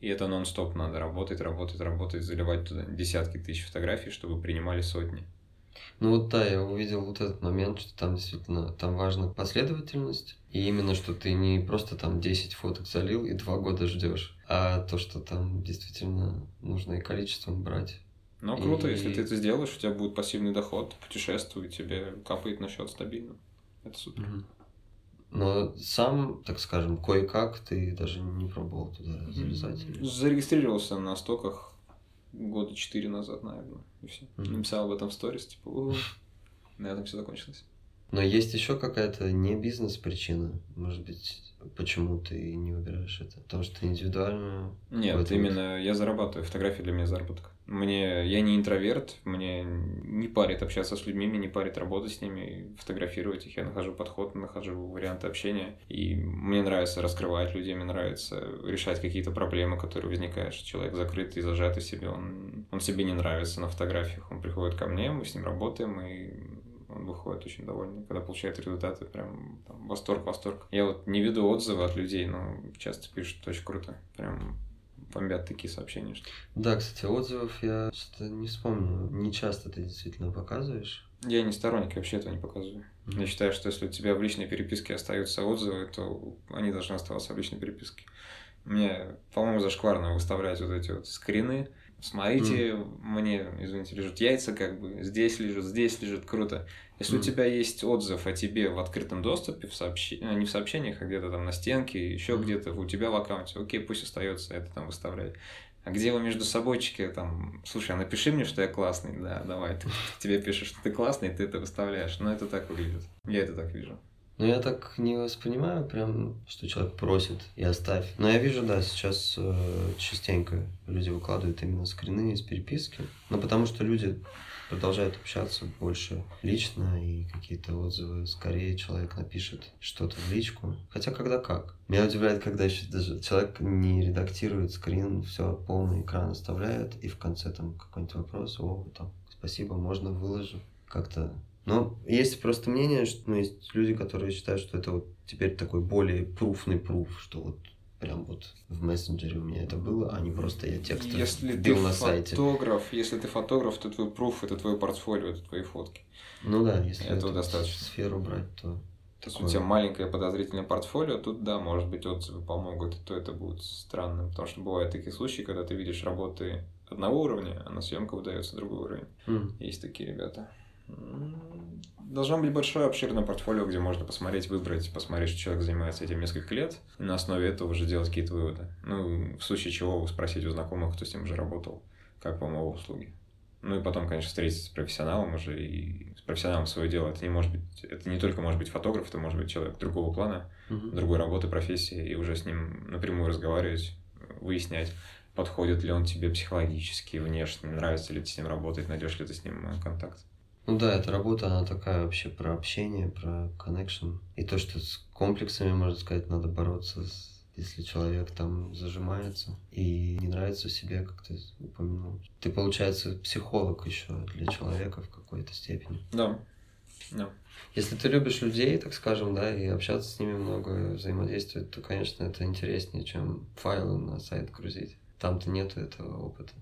И это нон-стоп надо работать, работать, работать, заливать туда десятки тысяч фотографий, чтобы принимали сотни. Ну вот да, я увидел вот этот момент, что там действительно там важна последовательность. И именно, что ты не просто там 10 фоток залил и два года ждешь, а то, что там действительно нужно и количеством брать. Ну, круто, и... если ты это сделаешь, у тебя будет пассивный доход, путешествуй, тебе капает на счет стабильно. Это супер. Угу. Но сам, так скажем, кое-как ты даже не пробовал туда залезать? Или... Зарегистрировался на стоках года четыре назад, наверное, и все. Mm-hmm. Написал об этом в сторис, типа, на этом все закончилось. Но есть еще какая-то не бизнес-причина, может быть, почему ты не выбираешь это? Потому что индивидуально... Нет, именно я зарабатываю, фотография для меня заработок. Мне, я не интроверт, мне не парит общаться с людьми, мне не парит работать с ними, фотографировать их. Я нахожу подход, нахожу варианты общения. И мне нравится раскрывать людей, мне нравится решать какие-то проблемы, которые возникают, что человек закрытый, зажатый в себе, он, он себе не нравится на фотографиях. Он приходит ко мне, мы с ним работаем, и он выходит очень довольный, когда получает результаты, прям там, восторг, восторг. Я вот не веду отзывы от людей, но часто пишут, очень круто, прям бомбят такие сообщения. Что... Да, кстати, отзывов я что-то не вспомню. Не часто ты действительно показываешь. Я не сторонник, я вообще этого не показываю. Mm-hmm. Я считаю, что если у тебя в личной переписке остаются отзывы, то они должны оставаться в личной переписке. Мне, по-моему, зашкварно выставлять вот эти вот скрины. Смотрите, mm. мне, извините, лежат яйца, как бы здесь лежат, здесь лежат, круто. Если mm. у тебя есть отзыв о тебе в открытом доступе, в сообщ... Ну, не в сообщениях, а где-то там на стенке, еще mm. где-то у тебя в аккаунте, окей, пусть остается это там выставлять. А где вы между собойчики там, слушай, а напиши мне, что я классный, да, давай, ты, тебе пишешь, что ты классный, ты это выставляешь. Но это так выглядит. Я это так вижу. Ну, я так не воспринимаю прям, что человек просит и оставь. Но я вижу, да, сейчас э, частенько люди выкладывают именно скрины из переписки. Ну, потому что люди продолжают общаться больше лично и какие-то отзывы. Скорее человек напишет что-то в личку. Хотя когда как. Меня удивляет, когда еще даже человек не редактирует скрин, все полный экран оставляет, и в конце там какой-нибудь вопрос, о, там, спасибо, можно выложу. Как-то но есть просто мнение, что ну, есть люди, которые считают, что это вот теперь такой более пруфный пруф, что вот прям вот в мессенджере у меня это было, а не просто я текст если бил на сайте. Фотограф, если ты фотограф, то твой пруф это твое портфолио, это твои фотки. Ну да, если этого достаточно. сферу брать, то. Если у тебя маленькое подозрительное портфолио, тут да, может быть, отзывы помогут, то это будет странным. Потому что бывают такие случаи, когда ты видишь работы одного уровня, а на съемку выдается другой уровень. Mm. Есть такие ребята. Должно быть большое обширное портфолио, где можно посмотреть, выбрать, посмотреть, что человек занимается этим несколько лет, и на основе этого уже делать какие-то выводы. Ну, в случае чего спросить у знакомых, кто с ним уже работал, как вам его услуги. Ну и потом, конечно, встретиться с профессионалом уже и с профессионалом свое дело. Это не может быть, это не только может быть фотограф, это может быть человек другого плана, uh-huh. другой работы, профессии, и уже с ним напрямую разговаривать, выяснять, подходит ли он тебе психологически, внешне, нравится ли тебе с ним работать, найдешь ли ты с ним контакт. Ну да, эта работа, она такая вообще про общение, про connection. И то, что с комплексами, можно сказать, надо бороться, с, если человек там зажимается и не нравится себе, как ты упомянул. Ты, получается, психолог еще для человека в какой-то степени. Да. Да. Если ты любишь людей, так скажем, да, и общаться с ними много, взаимодействовать, то, конечно, это интереснее, чем файлы на сайт грузить. Там-то нету этого опыта.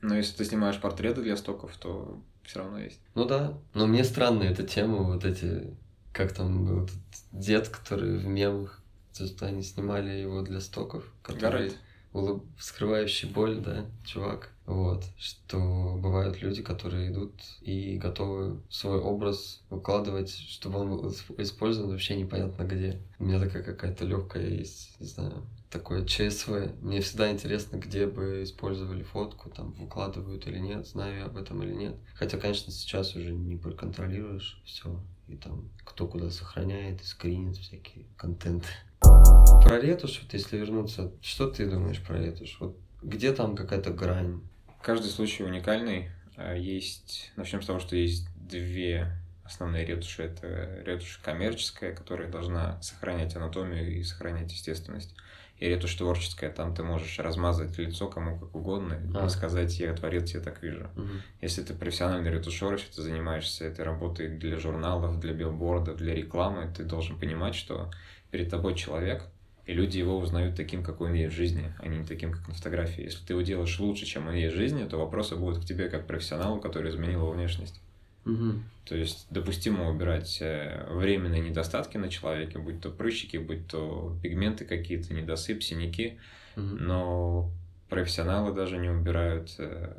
Но если ты снимаешь портреты для стоков, то все равно есть. Ну да. Но мне странная эта тема, вот эти, как там был этот дед, который в мемах, то, что они снимали его для стоков. Который улыб... скрывающий боль, да, чувак. Вот, что бывают люди, которые идут и готовы свой образ выкладывать, чтобы он был использован вообще непонятно где. У меня такая какая-то легкая есть, не знаю, такое ЧСВ. Мне всегда интересно, где бы использовали фотку, там выкладывают или нет, знаю я об этом или нет. Хотя, конечно, сейчас уже не проконтролируешь все. И там кто куда сохраняет и скринит всякие контенты. Про ретушь, вот если вернуться, что ты думаешь про ретушь? Вот где там какая-то грань? Каждый случай уникальный. А, есть, начнем с того, что есть две основные ретуши. Это ретушь коммерческая, которая должна сохранять анатомию и сохранять естественность и ретушь творческая, там ты можешь размазать лицо кому как угодно а. и сказать, я творец, я так вижу. Угу. Если ты профессиональный ретушер, если ты занимаешься этой работой для журналов, для билбордов, для рекламы, ты должен понимать, что перед тобой человек, и люди его узнают таким, какой он есть в жизни, а не таким, как на фотографии. Если ты его делаешь лучше, чем он есть в жизни, то вопросы будут к тебе как профессионалу, который изменил его внешность. Угу. То есть допустимо убирать э, временные недостатки на человеке, будь то прыщики, будь то пигменты какие-то, недосып, синяки, угу. но профессионалы даже не убирают э,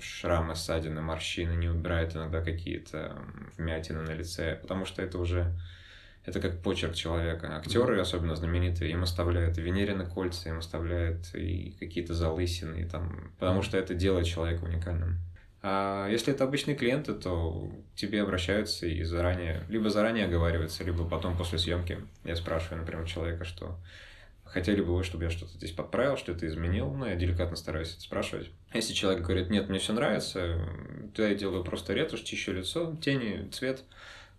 шрамы, ссадины, морщины, не убирают иногда какие-то вмятины на лице, потому что это уже это как почерк человека. Актеры, особенно знаменитые, им оставляют венерины кольца, им оставляют и какие-то залысины, и там, потому что это делает человека уникальным. А если это обычные клиенты, то к тебе обращаются и заранее, либо заранее оговариваются, либо потом после съемки. Я спрашиваю, например, человека, что хотели бы вы, чтобы я что-то здесь подправил, что это изменил, ну, я деликатно стараюсь это спрашивать. Если человек говорит, нет, мне все нравится, то я делаю просто ретушь, чищу лицо, тени, цвет.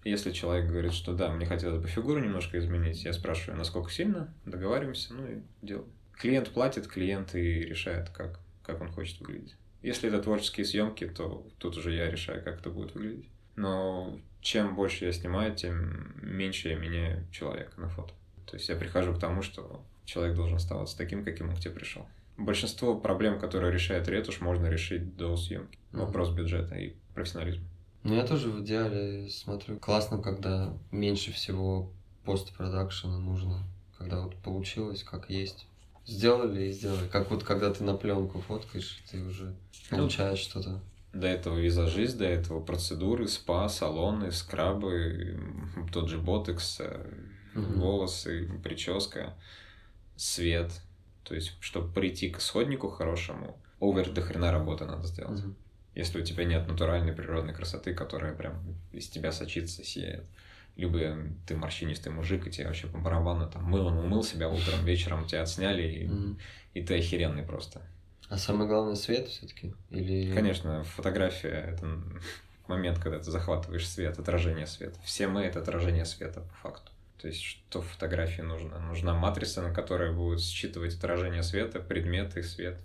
Если человек говорит, что да, мне хотелось бы фигуру немножко изменить, я спрашиваю, насколько сильно, договариваемся, ну и делаем. Клиент платит, клиент и решает, как, как он хочет выглядеть. Если это творческие съемки, то тут уже я решаю, как это будет выглядеть. Но чем больше я снимаю, тем меньше я меняю человека на фото. То есть я прихожу к тому, что человек должен оставаться таким, каким он к тебе пришел. Большинство проблем, которые решает ретушь, можно решить до съемки. Вопрос бюджета и профессионализма. Ну, я тоже в идеале смотрю. Классно, когда меньше всего постпродакшена нужно. Когда вот получилось, как есть. Сделали и сделали. Как вот когда ты на пленку фоткаешь, ты уже ну, получаешь ну, что-то. До этого визажист, до этого процедуры, спа, салоны, скрабы, тот же ботекс, угу. волосы, прическа, свет. То есть, чтобы прийти к исходнику хорошему, овер до хрена работы надо сделать. Угу. Если у тебя нет натуральной природной красоты, которая прям из тебя сочится, сияет. Либо ты морщинистый мужик, и тебе вообще по барабану там мылом умыл себя утром, вечером тебя отсняли, и, Мгм. и ты охеренный просто. А самое главное свет все-таки? Или... Конечно, фотография — это момент, когда ты захватываешь свет, отражение света. Все мы — это отражение света, по факту. То есть, что в фотографии нужно? Нужна матрица, на которой будет считывать отражение света, предметы, свет.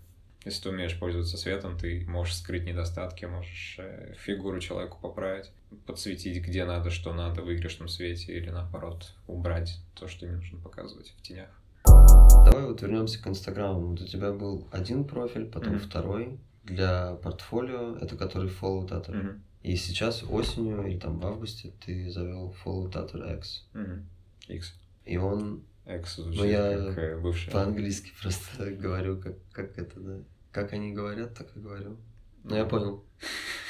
Если ты умеешь пользоваться светом, ты можешь скрыть недостатки, можешь э, фигуру человеку поправить, подсветить, где надо, что надо в выигрышном свете, или наоборот, убрать то, что не нужно показывать в тенях. Давай вот вернемся к Инстаграму. Вот у тебя был один профиль, потом Мгм. второй для портфолио, это который Follow Tatter. Мгм. И сейчас осенью или там в августе ты завел Follow Tatter X. Мгм. X. И он X звучит Ну, я как э, бывший. по-английски просто говорю, как, как это, да. Как они говорят, так и говорю. Ну, я понял.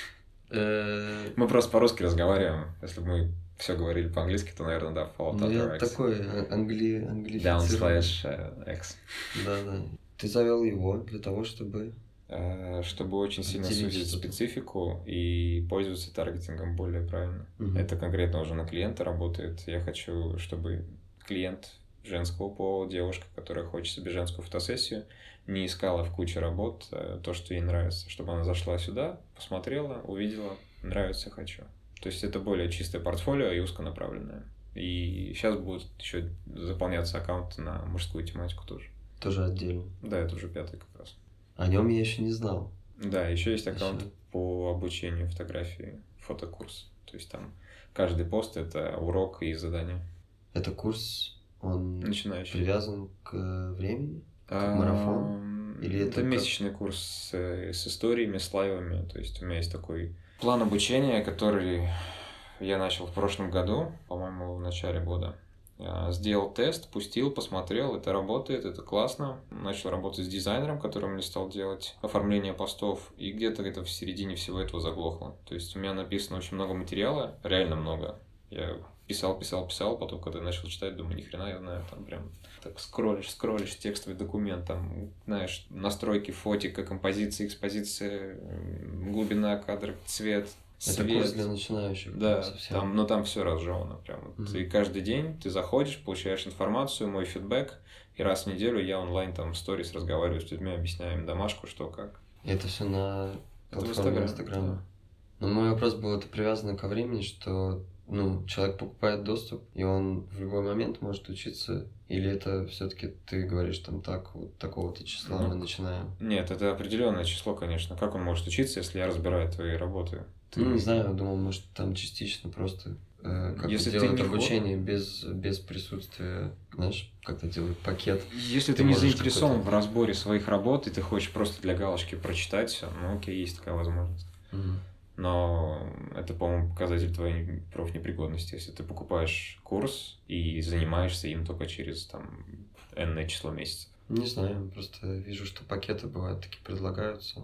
Э, Мы просто по-русски разговариваем. Если бы мы все говорили по-английски, то, наверное, да, Fallout Ну, я Other X. такой а- англи... Down slash э, X. Да, да. Ты завел его для того, чтобы... Э, Чтобы очень сильно сузить специфику и пользоваться таргетингом более правильно. Это конкретно уже на клиента работает. Я хочу, чтобы клиент женского пола, девушка, которая хочет себе женскую фотосессию, не искала в куче работ то, что ей нравится. Чтобы она зашла сюда, посмотрела, увидела, нравится, хочу. То есть это более чистое портфолио и узконаправленное. И сейчас будут еще заполняться аккаунты на мужскую тематику тоже. Тоже отдельно. Да, это уже пятый как раз. О нем я еще не знал. Да, еще есть аккаунт Ещё. по обучению фотографии, фотокурс. То есть там каждый пост это урок и задание. Это курс, он Начинающий. привязан к э, времени? А, марафон? Или это это как- месячный курс с, э, с историями, с лайвами. То есть у меня есть такой план обучения, который я начал в прошлом году, по-моему, в начале года. Я Сделал тест, пустил, посмотрел, это работает, это классно. Начал работать с дизайнером, который мне стал делать оформление постов, и где-то это в середине всего этого заглохло. То есть у меня написано очень много материала, реально много. Я писал, писал, писал, потом, когда начал читать, думаю, ни хрена я знаю, там прям так скроллишь, скроллишь текстовый документ, там, знаешь, настройки фотика, композиция, экспозиция, глубина кадра, цвет, Это свет. курс для начинающих. Да, совсем. там, но там все разжевано прям. Мгм. И каждый день ты заходишь, получаешь информацию, мой фидбэк, и раз в неделю я онлайн там в сторис разговариваю с людьми, объясняю им домашку, что как. И это все на Это в платформе Инстаграме, Инстаграма. Но мой вопрос был, это привязано ко времени, что ну, человек покупает доступ, и он в любой момент может учиться, или это все-таки ты говоришь там так, вот такого-то числа Ну, мы начинаем. Нет, это определенное число, конечно. Как он может учиться, если я разбираю твои работы? Ты- Ну, не знаю, думал, может, там частично просто э, как Если делают обучение без, без присутствия, знаешь, как-то делают пакет. Если ты, Ты не заинтересован в разборе своих работ, и ты хочешь просто для галочки прочитать все, ну окей, есть такая возможность. Мгм. Но это, по-моему, показатель твоей профнепригодности. Если ты покупаешь курс и занимаешься им только через там энное число месяцев. Не знаю, просто вижу, что пакеты бывают такие предлагаются.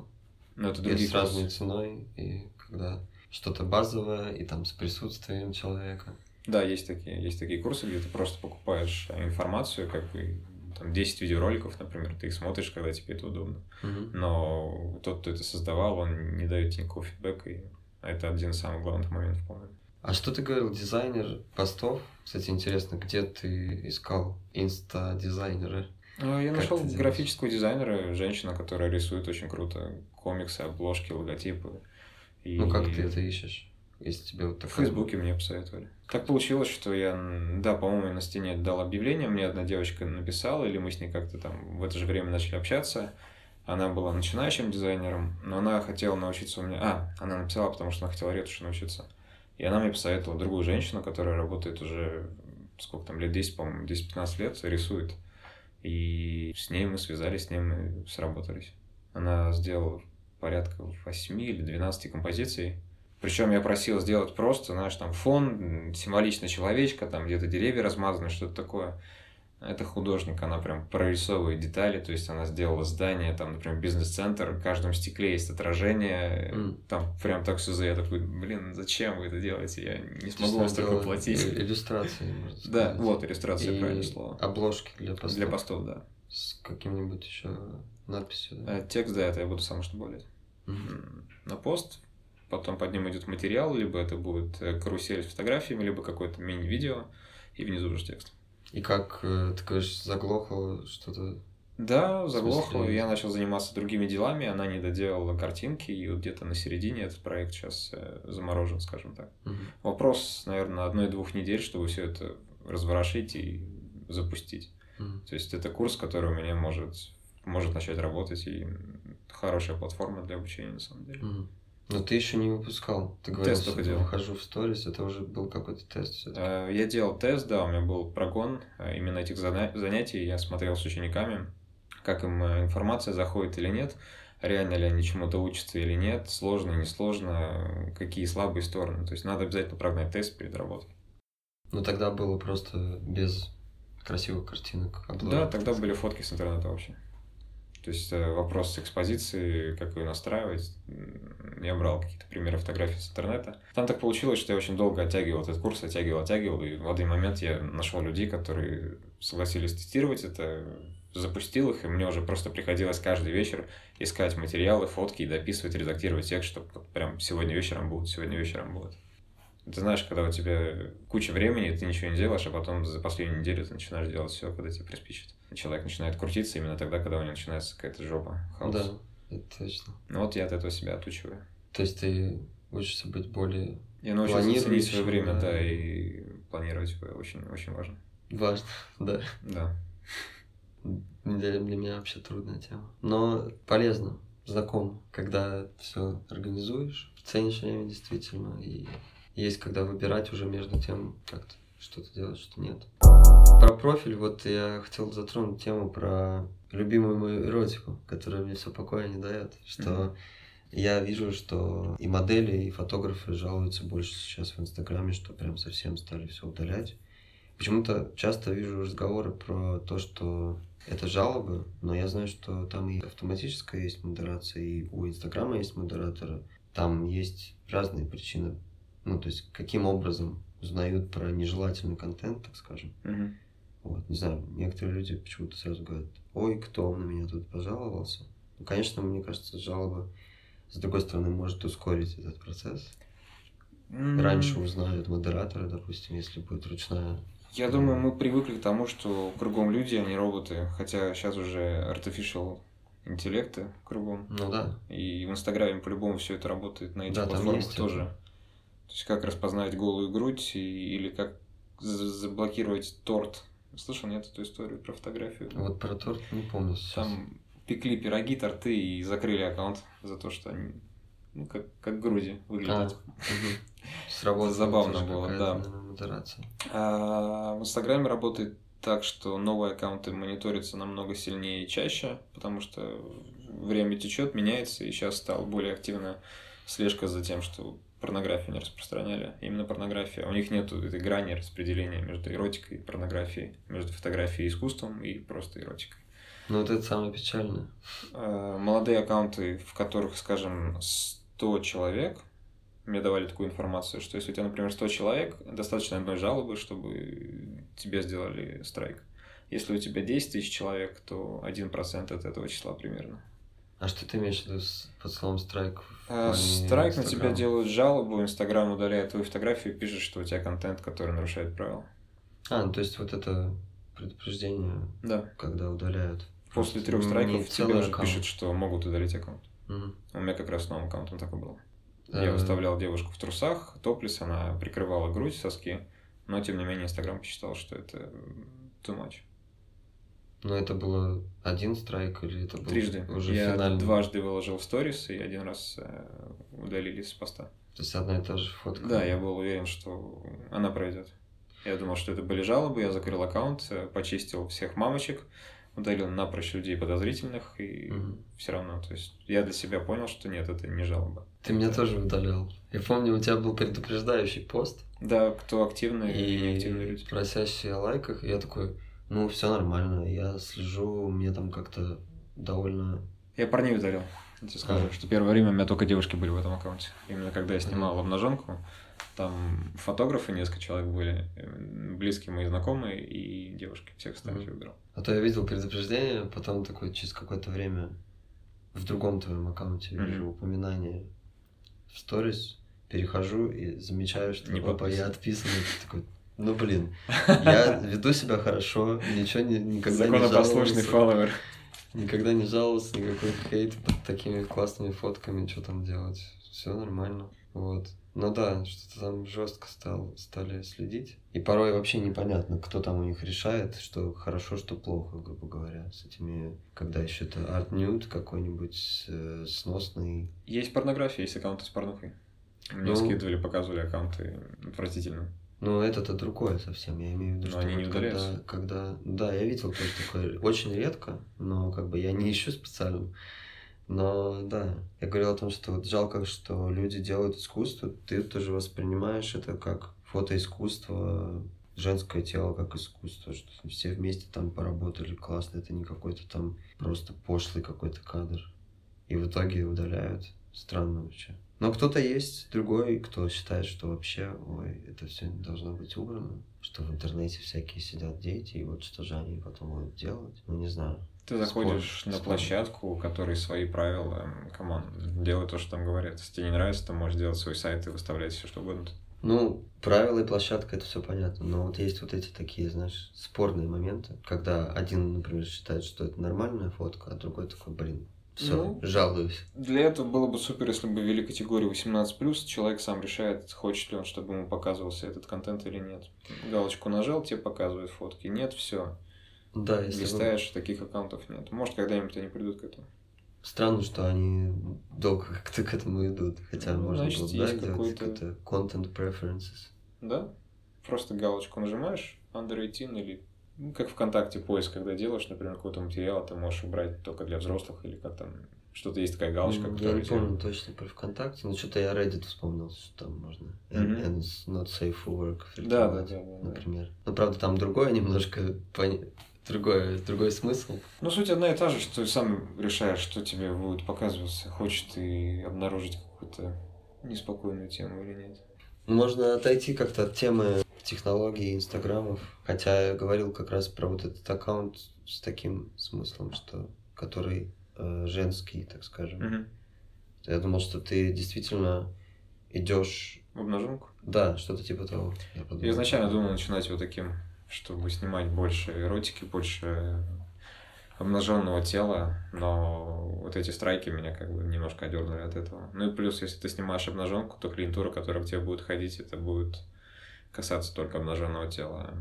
Но это И другие с разной ценой, и когда что-то базовое, и там с присутствием человека. Да, есть такие, есть такие курсы, где ты просто покупаешь э, информацию, как бы там 10 видеороликов, например, ты их смотришь, когда тебе это удобно. Мгм. Но тот, кто это создавал, он не дает тебе никакого фидбэка, и это один из самых главных моментов, по-моему. А что ты говорил, дизайнер постов? Кстати, интересно, где ты искал инста-дизайнера? А, Я Как нашел графического дизайнера, женщина, которая рисует очень круто комиксы, обложки, логотипы. И Ну, как ты это ищешь? Если тебе вот В такая... Фейсбуке мне посоветовали. Так получилось, что я, да, по-моему, на стене дал объявление, мне одна девочка написала, или мы с ней как-то там в это же время начали общаться. Она была начинающим дизайнером, но она хотела научиться у меня... А, она написала, потому что она хотела ретуши научиться. И она мне посоветовала другую женщину, которая работает уже, сколько там, лет 10, по-моему, 10-15 лет, рисует. И с ней мы связались, с ней мы сработались. Она сделала порядка 8 или 12 композиций. Причем я просил сделать просто, знаешь, там фон, символично человечка, там где-то деревья размазаны, что-то такое. Это художник, она прям прорисовывает детали, то есть она сделала здание, там, например, бизнес-центр, в каждом стекле есть отражение, М. там прям так все за я такой, блин, зачем вы это делаете, я не смогу вам столько платить. Иллюстрации, можно Да, вот иллюстрация, И правильное слово. обложки для постов. Для постов, да. С каким-нибудь еще надписью. да? А текст, да, это я буду сам что более. М, На пост потом под ним идет материал, либо это будет э, карусель с фотографиями, либо какое-то мини-видео, и внизу уже текст. И как, э, ты говоришь, заглохло что-то? Да, заглохло, я начал заниматься другими делами, она не доделала картинки, и вот где-то на середине этот проект сейчас э, заморожен, скажем так. Мгм. Вопрос, наверное, одной-двух недель, чтобы все это разворошить и запустить. Мгм. То есть это курс, который у меня может, может начать работать, и хорошая платформа для обучения, на самом деле. Мгм. Но ты еще не выпускал. Ты говорил, Тест что делал. выхожу в сторис, это уже был какой-то тест все-таки. Э, Я делал тест, да, у меня был прогон э, именно этих занятий. Я смотрел с учениками, как им э, информация заходит или нет, реально ли они чему-то учатся или нет, сложно, несложно, какие слабые стороны. То есть надо обязательно прогнать тест перед работой. Но тогда было просто без красивых картинок. Да, обзоров. тогда были фотки с интернета вообще. То есть э, вопрос с экспозицией, как ее настраивать. Я брал какие-то примеры фотографий с интернета. Там так получилось, что я очень долго оттягивал этот курс, оттягивал, оттягивал. И в один момент я нашел людей, которые согласились тестировать это, запустил их, и мне уже просто приходилось каждый вечер искать материалы, фотки и дописывать, редактировать текст, чтобы прям сегодня вечером будет, сегодня вечером будет. Ты знаешь, когда у тебя куча времени, ты ничего не делаешь, а потом за последнюю неделю ты начинаешь делать все, когда тебе приспичит. Человек начинает крутиться именно тогда, когда у него начинается какая-то жопа, хаос. Да, это точно. Ну вот я от этого себя отучиваю. То есть ты учишься быть более Я научился ценить свое время, да. да, и планировать очень, очень важно. важно, да. Да. Для, для меня вообще трудная тема. Но полезно, знакомо, когда все организуешь, ценишь время действительно, и есть когда выбирать уже между тем, как ты что-то делать, что нет. Про профиль, вот я хотел затронуть тему про любимую мою эротику, которая мне все покоя не дает, что Мгм. я вижу, что и модели, и фотографы жалуются больше сейчас в Инстаграме, что прям совсем стали все удалять. Почему-то часто вижу разговоры про то, что это жалобы, но я знаю, что там и автоматическая есть модерация, и у Инстаграма есть модераторы. Там есть разные причины. Ну, то есть, каким образом узнают про нежелательный контент, так скажем. Мгм. Вот, не знаю, некоторые люди почему-то сразу говорят, ой, кто на меня тут пожаловался. Ну, конечно, мне кажется, жалоба, с другой стороны, может ускорить этот процесс. М, Раньше узнают модератора, допустим, если будет ручная. Я думаю, мы привыкли к тому, что кругом люди, а не роботы. Хотя сейчас уже artificial интеллекты кругом. Ну да, И в Инстаграме по-любому все это работает на этих Да, платформах тоже. это. То есть как распознать голую грудь и- или как за- заблокировать торт. Слышал, нет, эту историю про фотографию? вот про торт не помню сейчас. Там пекли пироги, торты и закрыли аккаунт за то, что они ну, как, как груди А, выглядят. мгм. Сработала Забавно было, да. модерация. А в Инстаграме работает так, что новые аккаунты мониторятся намного сильнее и чаще, потому что время течет, меняется, и сейчас стала более активная слежка за тем, что порнографию не распространяли. Именно порнография. У них нет этой грани распределения между эротикой и порнографией, между фотографией и искусством и просто эротикой. Ну вот это самое печальное. Э, Молодые аккаунты, в которых, скажем, 100 человек, мне давали такую информацию, что если у тебя, например, 100 человек, достаточно одной жалобы, чтобы тебе сделали страйк. Если у тебя 10 тысяч человек, то 1% от этого числа примерно. А что ты имеешь в виду с, под словом страйк? А, Страйк на тебя делают жалобу, Инстаграм удаляет твою фотографию и пишет, что у тебя контент, который нарушает правила. А, ну то есть вот это предупреждение, Да. когда удаляют. После трех страйков тебе уже аккаунт. пишут, что могут удалить аккаунт. Мгм. У меня как раз с новым аккаунтом такое было. Э, Я выставлял девушку в трусах, топлес, она прикрывала грудь, соски, но тем не менее Инстаграм посчитал, что это too much. Но это было один страйк или это был Трижды. уже Я финальный? дважды выложил в сторис, и один раз э, удалили с поста. То есть одна и та же фотка? Да, я был уверен, что она пройдет. Я думал, что это были жалобы, я закрыл аккаунт, э, почистил всех мамочек, удалил напрочь людей подозрительных, и Мгм. все равно, то есть я для себя понял, что нет, это не жалоба. Ты меня тоже удалял. Я помню, у тебя был предупреждающий пост Да, кто активный и неактивные люди. просящий о лайках. И я такой, ну, все нормально, я слежу, мне там как-то довольно... Я парней удалил. Я тебе скажу, А. что первое время у меня только девушки были в этом аккаунте. Именно когда я снимал обнаженку, там фотографы, несколько человек были, близкие мои знакомые и девушки. Всех остальных я убирал. А то я видел предупреждение, потом такой через какое-то время в другом твоем аккаунте Мгм. вижу упоминание в сторис, перехожу и замечаю, что Не опа, я отписан. И ты такой, ну блин, я веду себя хорошо, ничего не, никогда не Законопослушный жаловался. фолловер. Никогда не жаловался, никакой хейт под такими классными фотками, что там делать. Все нормально. Вот. Ну да, что-то там жестко стал, стали следить. И порой вообще непонятно, кто там у них решает, что хорошо, что плохо, грубо говоря, с этими, когда еще это арт-нюд какой-нибудь э, сносный. Есть порнография, есть аккаунты с порнухой. Мне Ну. скидывали, показывали аккаунты отвратительно. Ну, это-то другое совсем, я имею в виду, Но что они не вот когда, удаляются. когда... Да, я видел тоже такое, очень редко, но как бы я не ищу специально. Но да, я говорил о том, что вот жалко, что люди делают искусство, ты тоже воспринимаешь это как фотоискусство, женское тело как искусство, что все вместе там поработали классно, это не какой-то там просто пошлый какой-то кадр. И в итоге удаляют. Странно вообще. Но кто-то есть другой, кто считает, что вообще, ой, это все должно быть убрано, что в интернете всякие сидят дети, и вот что же они потом будут делать, ну не знаю. Ты Спор- заходишь на спор. площадку, у которой свои правила. Come on, делай то, что там говорят. Если тебе не нравится, ты можешь делать свой сайт и выставлять все, что угодно. Ну, правила и площадка, это все понятно, но вот есть вот эти такие, знаешь, спорные моменты, когда один, например, считает, что это нормальная фотка, а другой такой, блин, все, Ну, жалуюсь. Для этого было бы супер, если бы ввели категорию 18+, человек сам решает, хочет ли он, чтобы ему показывался этот контент или нет. Галочку нажал, тебе показывают фотки. Нет, все. Да, если Листаешь, таких аккаунтов нет. Может, когда-нибудь они придут к этому. Странно, что они долго как-то к этому идут. Хотя Ну, можно значит, было да, какой-то- какой-то content preferences. Да? Просто галочку нажимаешь, under 18 или ну, как ВКонтакте поиск, когда делаешь, например, какой-то материал, ты можешь убрать только для взрослых или как там. Что-то есть такая галочка, М, Я которая не тебе- помню точно про ВКонтакте, но что-то я Reddit вспомнил, что там можно. And, and it's not safe for work Да, да, да, да, да. например. Но правда там другое немножко, пони- другой, другой смысл. Ну, суть одна и та же, что ты сам решаешь, что тебе будет показываться. Хочешь ты обнаружить какую-то неспокойную тему или нет. Можно отойти как-то от темы технологий, инстаграмов. Хотя я говорил как раз про вот этот аккаунт с таким смыслом, что который э, женский, так скажем. Мгм. Я думал, что ты действительно идешь, В обнаженку. да, что-то типа того. Я, подумал. Я изначально думал начинать вот таким, чтобы снимать больше эротики, больше обнаженного тела, но вот эти страйки меня как бы немножко одернули от этого. Ну и плюс, если ты снимаешь обнаженку, то клиентура, которая к тебе будет ходить, это будет касаться только обнаженного тела.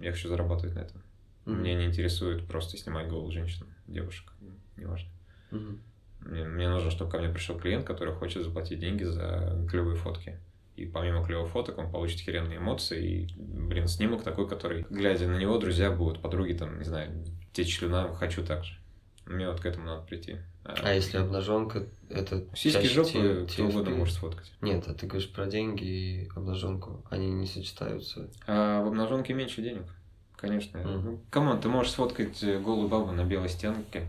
Я хочу зарабатывать на этом. Мгм. Меня не интересует просто снимать голых женщин, девушек, неважно. Мгм. Мне, мне нужно, чтобы ко мне пришел клиент, который хочет заплатить деньги за клевые фотки. И помимо клевых фоток он получит херенные эмоции и, блин, снимок такой, который, глядя на него, друзья будут, подруги там, не знаю, течь слюна, хочу так же. Мне вот к этому надо прийти. А если обнаженка, это Сиськи, жопы, кто угодно может сфоткать. Нет, а ты говоришь про деньги и обнаженку. Они не сочетаются. А в обнаженке меньше денег, конечно. Ну, come on, ты можешь сфоткать э, голую бабу на белой стенке,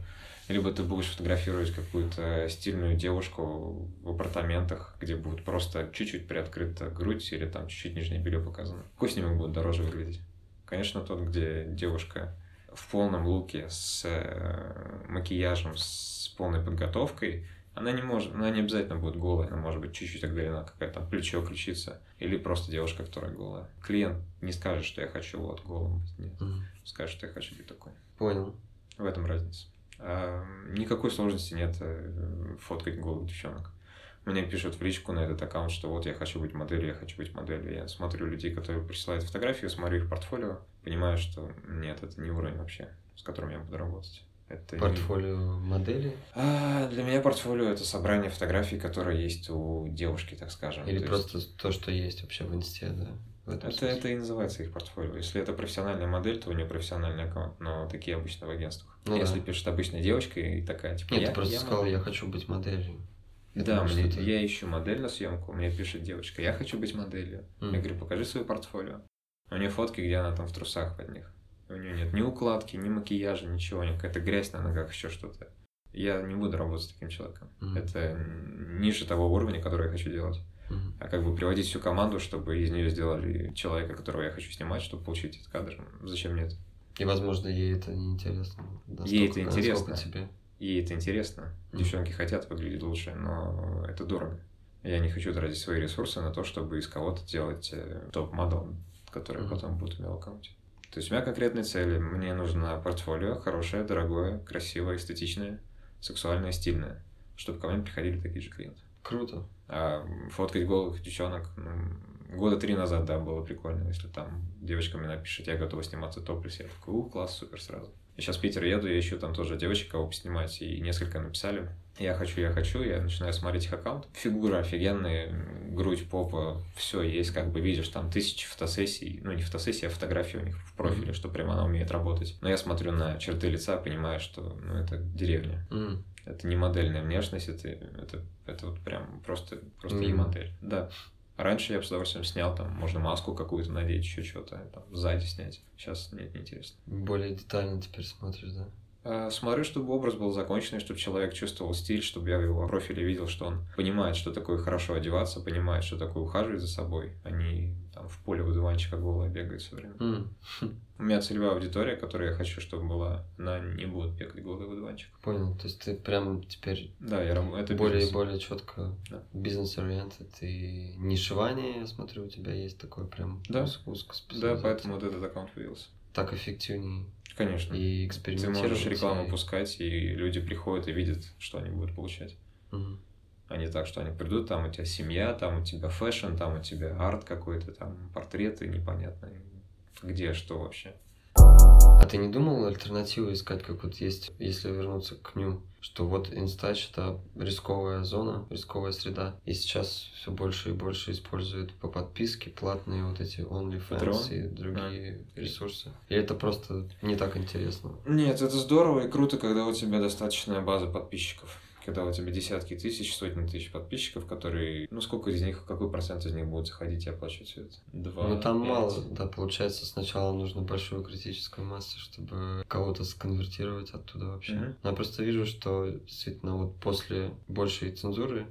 либо ты будешь фотографировать какую-то стильную девушку в апартаментах, где будет просто чуть-чуть приоткрыта грудь или там чуть-чуть нижнее белье показано. Какой снимок будет дороже выглядеть? Конечно, тот, где девушка в полном луке с э, макияжем, с полной подготовкой, она не может, она не обязательно будет голая, она может быть чуть-чуть оголена, какая-то плечо, ключица, или просто девушка, которая голая. Клиент не скажет, что я хочу вот голым быть, нет. Мгм. Скажет, что я хочу быть такой. Понял. В этом разница. А, никакой сложности нет э, фоткать голых девчонок. Мне пишут в личку на этот аккаунт, что вот я хочу быть моделью, я хочу быть моделью. Я смотрю людей, которые присылают фотографию, смотрю их портфолио, понимаю, что нет, это не уровень вообще, с которым я буду работать. Это не- Портфолио модели А, для меня портфолио это собрание фотографий, которые есть у девушки, так скажем. или То просто то, что есть вообще в инсте, да? В Это, смысле. это и называется их портфолио. Если это профессиональная модель, то у нее профессиональный аккаунт, но такие обычно в агентствах. Ну Если да. пишет обычная девочка и такая, типа, Нет, я, ты просто я сказал, модель». я хочу быть моделью. Да, мне- я ищу модель на съемку, мне пишет девочка, я хочу быть моделью. М. Я говорю, покажи свое портфолио. У нее фотки, где она там в трусах под них. У нее нет ни укладки, ни макияжа, ничего, ни какая-то грязь на ногах, еще что-то. Я не буду работать с таким человеком. Мгм. Это ниже того уровня, который я хочу делать. Мгм. А как бы приводить всю команду, чтобы из нее сделали человека, которого я хочу снимать, чтобы получить этот кадр. Зачем нет? И, возможно, ей это неинтересно. Ей это интересно. тебе. Ей это интересно. Мгм. Девчонки хотят выглядеть лучше, но это дорого. Я не хочу тратить свои ресурсы на то, чтобы из кого-то делать э, топ-модель, которая Мгм. потом будет у меня в аккаунте. То есть у меня конкретные цели. Мне нужно портфолио хорошее, дорогое, красивое, эстетичное, сексуальное, стильное, чтобы ко мне приходили такие же клиенты. Круто. А фоткать голых девчонок, ну, года три назад, да, было прикольно, если там девочка мне напишет, я готова сниматься в топлес, я такой, у, класс, супер, сразу. И сейчас в Питер еду, я ищу там тоже девочек, кого поснимать, и несколько написали. Я хочу, я хочу, я начинаю смотреть их аккаунт. Фигура офигенная, грудь, попа, все есть, как бы видишь, там тысячи фотосессий, ну не фотосессии, а фотографии у них в профиле, что прям она умеет работать. Но я смотрю на черты лица, понимаю, что ну, это деревня. М. Это не модельная внешность, это, это, это вот прям просто, просто не Мимо. модель. Да. Раньше я с удовольствием снял, там, можно маску какую-то надеть, еще что-то, там, сзади снять. Сейчас нет, неинтересно. Более детально теперь смотришь, да? А, Смотрю, чтобы образ был законченный, чтобы человек чувствовал стиль, чтобы я в его профиле видел, что он понимает, что такое хорошо одеваться, понимает, что такое ухаживать за собой, а не там в поле выдуванчика голая бегает все время. М. У меня целевая аудитория, которую я хочу, чтобы была, она не будет бегать голый выдуванчик. Понял. То есть ты прям теперь Да, я раб- это более бизнес. и более четко Да. бизнес-ориентед и нишевание, я смотрю, у тебя есть такое прям Да. уз- Да, узкоспециализация. поэтому вот этот аккаунт появился. Так эффективнее Конечно. и Ты экспериментировать. можешь рекламу и- пускать, и люди приходят и видят, что они будут получать. Мгм. А не так, что они придут, там у тебя семья, там у тебя фэшн, там у тебя арт какой-то, там портреты непонятно. Где, что вообще. А ты не думал альтернативу искать, как вот есть, если вернуться к ню, что вот инстач это рисковая зона, рисковая среда, и сейчас все больше и больше используют по подписке платные вот эти OnlyFans и другие ресурсы. Или это просто не так интересно? Нет, это здорово и круто, когда у тебя достаточная база подписчиков. Когда у тебя десятки тысяч, сотни тысяч подписчиков, которые... Ну, сколько из них, какой процент из них будут заходить и оплачивать все это? Два, Ну там пять? мало, да, получается сначала нужно большую критическую массу, чтобы кого-то сконвертировать оттуда вообще. Но я просто вижу, что действительно вот после большей цензуры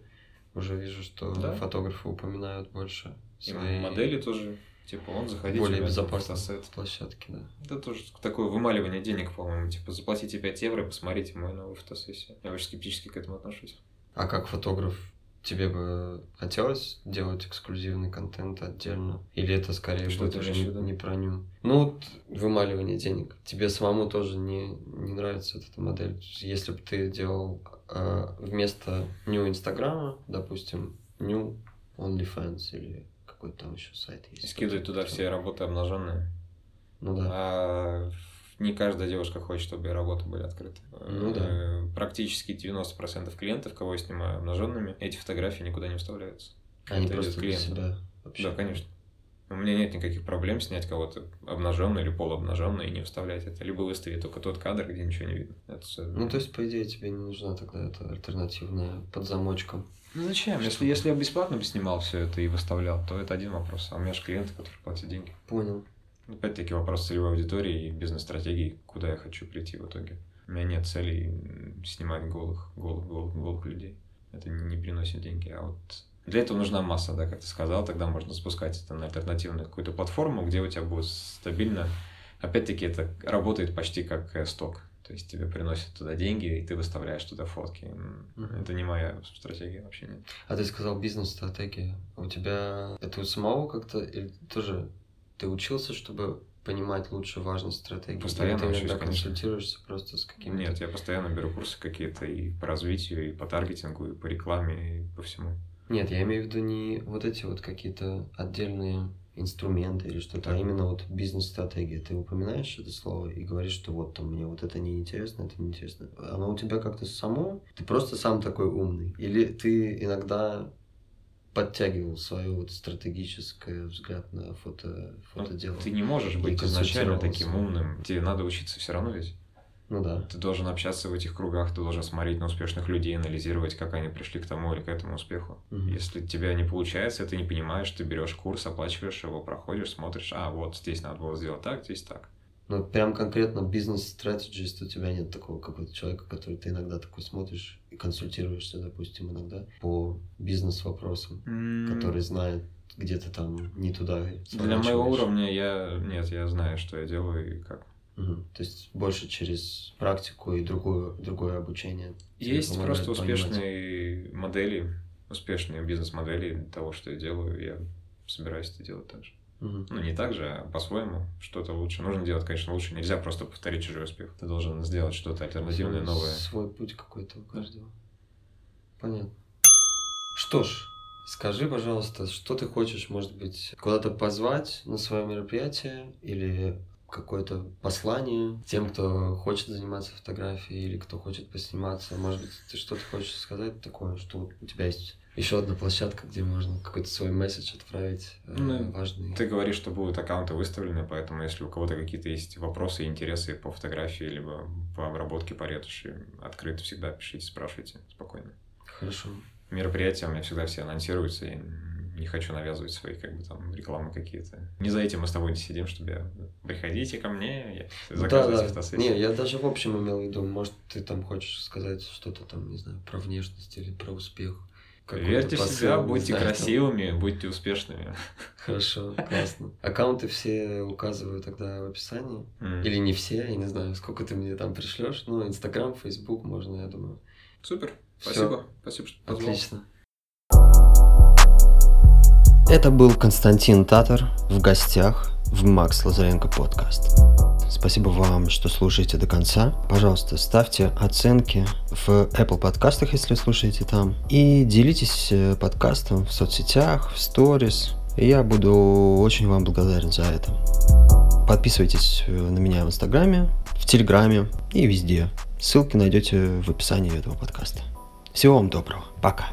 уже вижу, что Да. фотографы упоминают больше И свои модели тоже. Типа, он заходите более безопасные фотосет. площадки, да. Это тоже такое вымаливание денег, по-моему. Типа, заплатите 5 евро и посмотрите мою новую фотосессию. Я очень скептически к этому отношусь. А как фотограф тебе бы хотелось делать эксклюзивный контент отдельно? Или это скорее Что будет уже не, не про ню? Ну, вот вымаливание денег. Тебе самому тоже не, не нравится вот эта модель. Если бы ты делал э, вместо ню Инстаграма, допустим, ню OnlyFans или какой-то там еще сайт есть. И скидывать туда все работы обнаженные. Ну да. А не каждая девушка хочет, чтобы работы были открыты. Ну да. Э, Практически 90% клиентов, кого я снимаю обнаженными, эти фотографии никуда не вставляются. Они это идет просто клиенту. себя вообще. Да, конечно. У меня нет никаких проблем снять кого-то обнаженный или полуобнаженный и не вставлять это. Либо выставить только тот кадр, где ничего не видно. Это Ну, то есть, по идее, тебе не нужна тогда эта альтернативная под замочком. Ну зачем? Если, если я бесплатно бы снимал все это и выставлял, то это один вопрос. А у меня же клиенты, которые платят деньги. Понял. Опять-таки вопрос целевой аудитории и бизнес-стратегии, куда я хочу прийти в итоге. У меня нет целей снимать голых, голых, голых, голых людей. Это не приносит деньги. А вот для этого нужна масса, да, как ты сказал, тогда можно спускать это на альтернативную какую-то платформу, где у тебя будет стабильно. Опять-таки это работает почти как э, сток. То есть тебе приносят туда деньги, и ты выставляешь туда фотки. Мгм. Это не моя стратегия вообще нет. А ты сказал бизнес-стратегия. У тебя это у самого как-то или тоже ты учился, чтобы понимать лучше важность стратегии? Постоянно ты учусь, конечно. консультируешься просто с какими-то... Нет, я постоянно беру курсы какие-то и по развитию, и по таргетингу, и по рекламе, и по всему. Нет, я имею в виду не вот эти вот какие-то отдельные инструменты или что-то, а именно вот бизнес-стратегия. Ты упоминаешь это слово и говоришь, что вот там мне вот это неинтересно, это неинтересно. Оно у тебя как-то само? Ты просто сам такой умный? Или ты иногда подтягивал свое вот стратегическое взгляд на фото, Ну? Ты не можешь быть изначально таким умным. Тебе надо учиться все равно ведь. Ну да. Ты должен общаться в этих кругах, ты должен смотреть на успешных людей, анализировать, как они пришли к тому или к этому успеху. Мгм. Если тебя не получается, ты не понимаешь, ты берешь курс, оплачиваешь его, проходишь, смотришь, а вот здесь надо было сделать так, здесь так. Ну, прям конкретно бизнес-стратегист у тебя нет такого какого-то человека, который ты иногда такой смотришь и консультируешься, допустим, иногда по бизнес-вопросам, который знает, где ты там не туда Для моего уровня я... Нет, я знаю, что я делаю и как. То есть больше через практику и другое, другое обучение. Есть просто понимать. успешные модели, успешные бизнес-модели того, что я делаю, я собираюсь это делать так же. Ну, не так же, а по-своему, что-то лучше. Нужно делать, конечно, лучше. Нельзя просто повторить чужой успех. Ты должен сделать что-то альтернативное, Свой- новое. Свой путь какой-то у каждого. Понятно. Что ж, скажи, пожалуйста, что ты хочешь, может быть, куда-то позвать на свое мероприятие или какое-то послание тем, кто хочет заниматься фотографией или кто хочет посниматься. Может быть, ты что-то хочешь сказать такое, что у тебя есть еще одна площадка, где можно какой-то свой месседж отправить э, Ну, важный. Ты говоришь, что будут аккаунты выставлены, поэтому если у кого-то какие-то есть вопросы и интересы по фотографии, либо по обработке, по ретуши, открыто всегда пишите, спрашивайте спокойно. Хорошо. Мероприятия у меня всегда все анонсируются, я не хочу навязывать свои как бы там рекламы какие-то. Не за этим мы с тобой не сидим, чтобы я... Приходите ко мне, я... заказывайте да, да. Не, я даже в общем имел в виду, может, ты там хочешь сказать что-то там, не знаю, про внешность или про успех. Верьте в себя, будьте знаю, там. красивыми, будьте успешными. Хорошо, классно. Аккаунты все указываю тогда в описании. Или не все, я не знаю, сколько ты мне там пришлешь. Ну, Инстаграм, Фейсбук можно, я думаю. Супер, спасибо. Спасибо, что позвал. Отлично. Это был Константин Татар в гостях в Макс Лазаренко подкаст. Спасибо вам, что слушаете до конца. Пожалуйста, ставьте оценки в Apple подкастах, если слушаете там. И делитесь э, подкастом в соцсетях, в сторис. Я буду очень вам благодарен за это. Подписывайтесь э, на меня в Инстаграме, в Телеграме и везде. Ссылки найдете в описании этого подкаста. Всего вам доброго. Пока.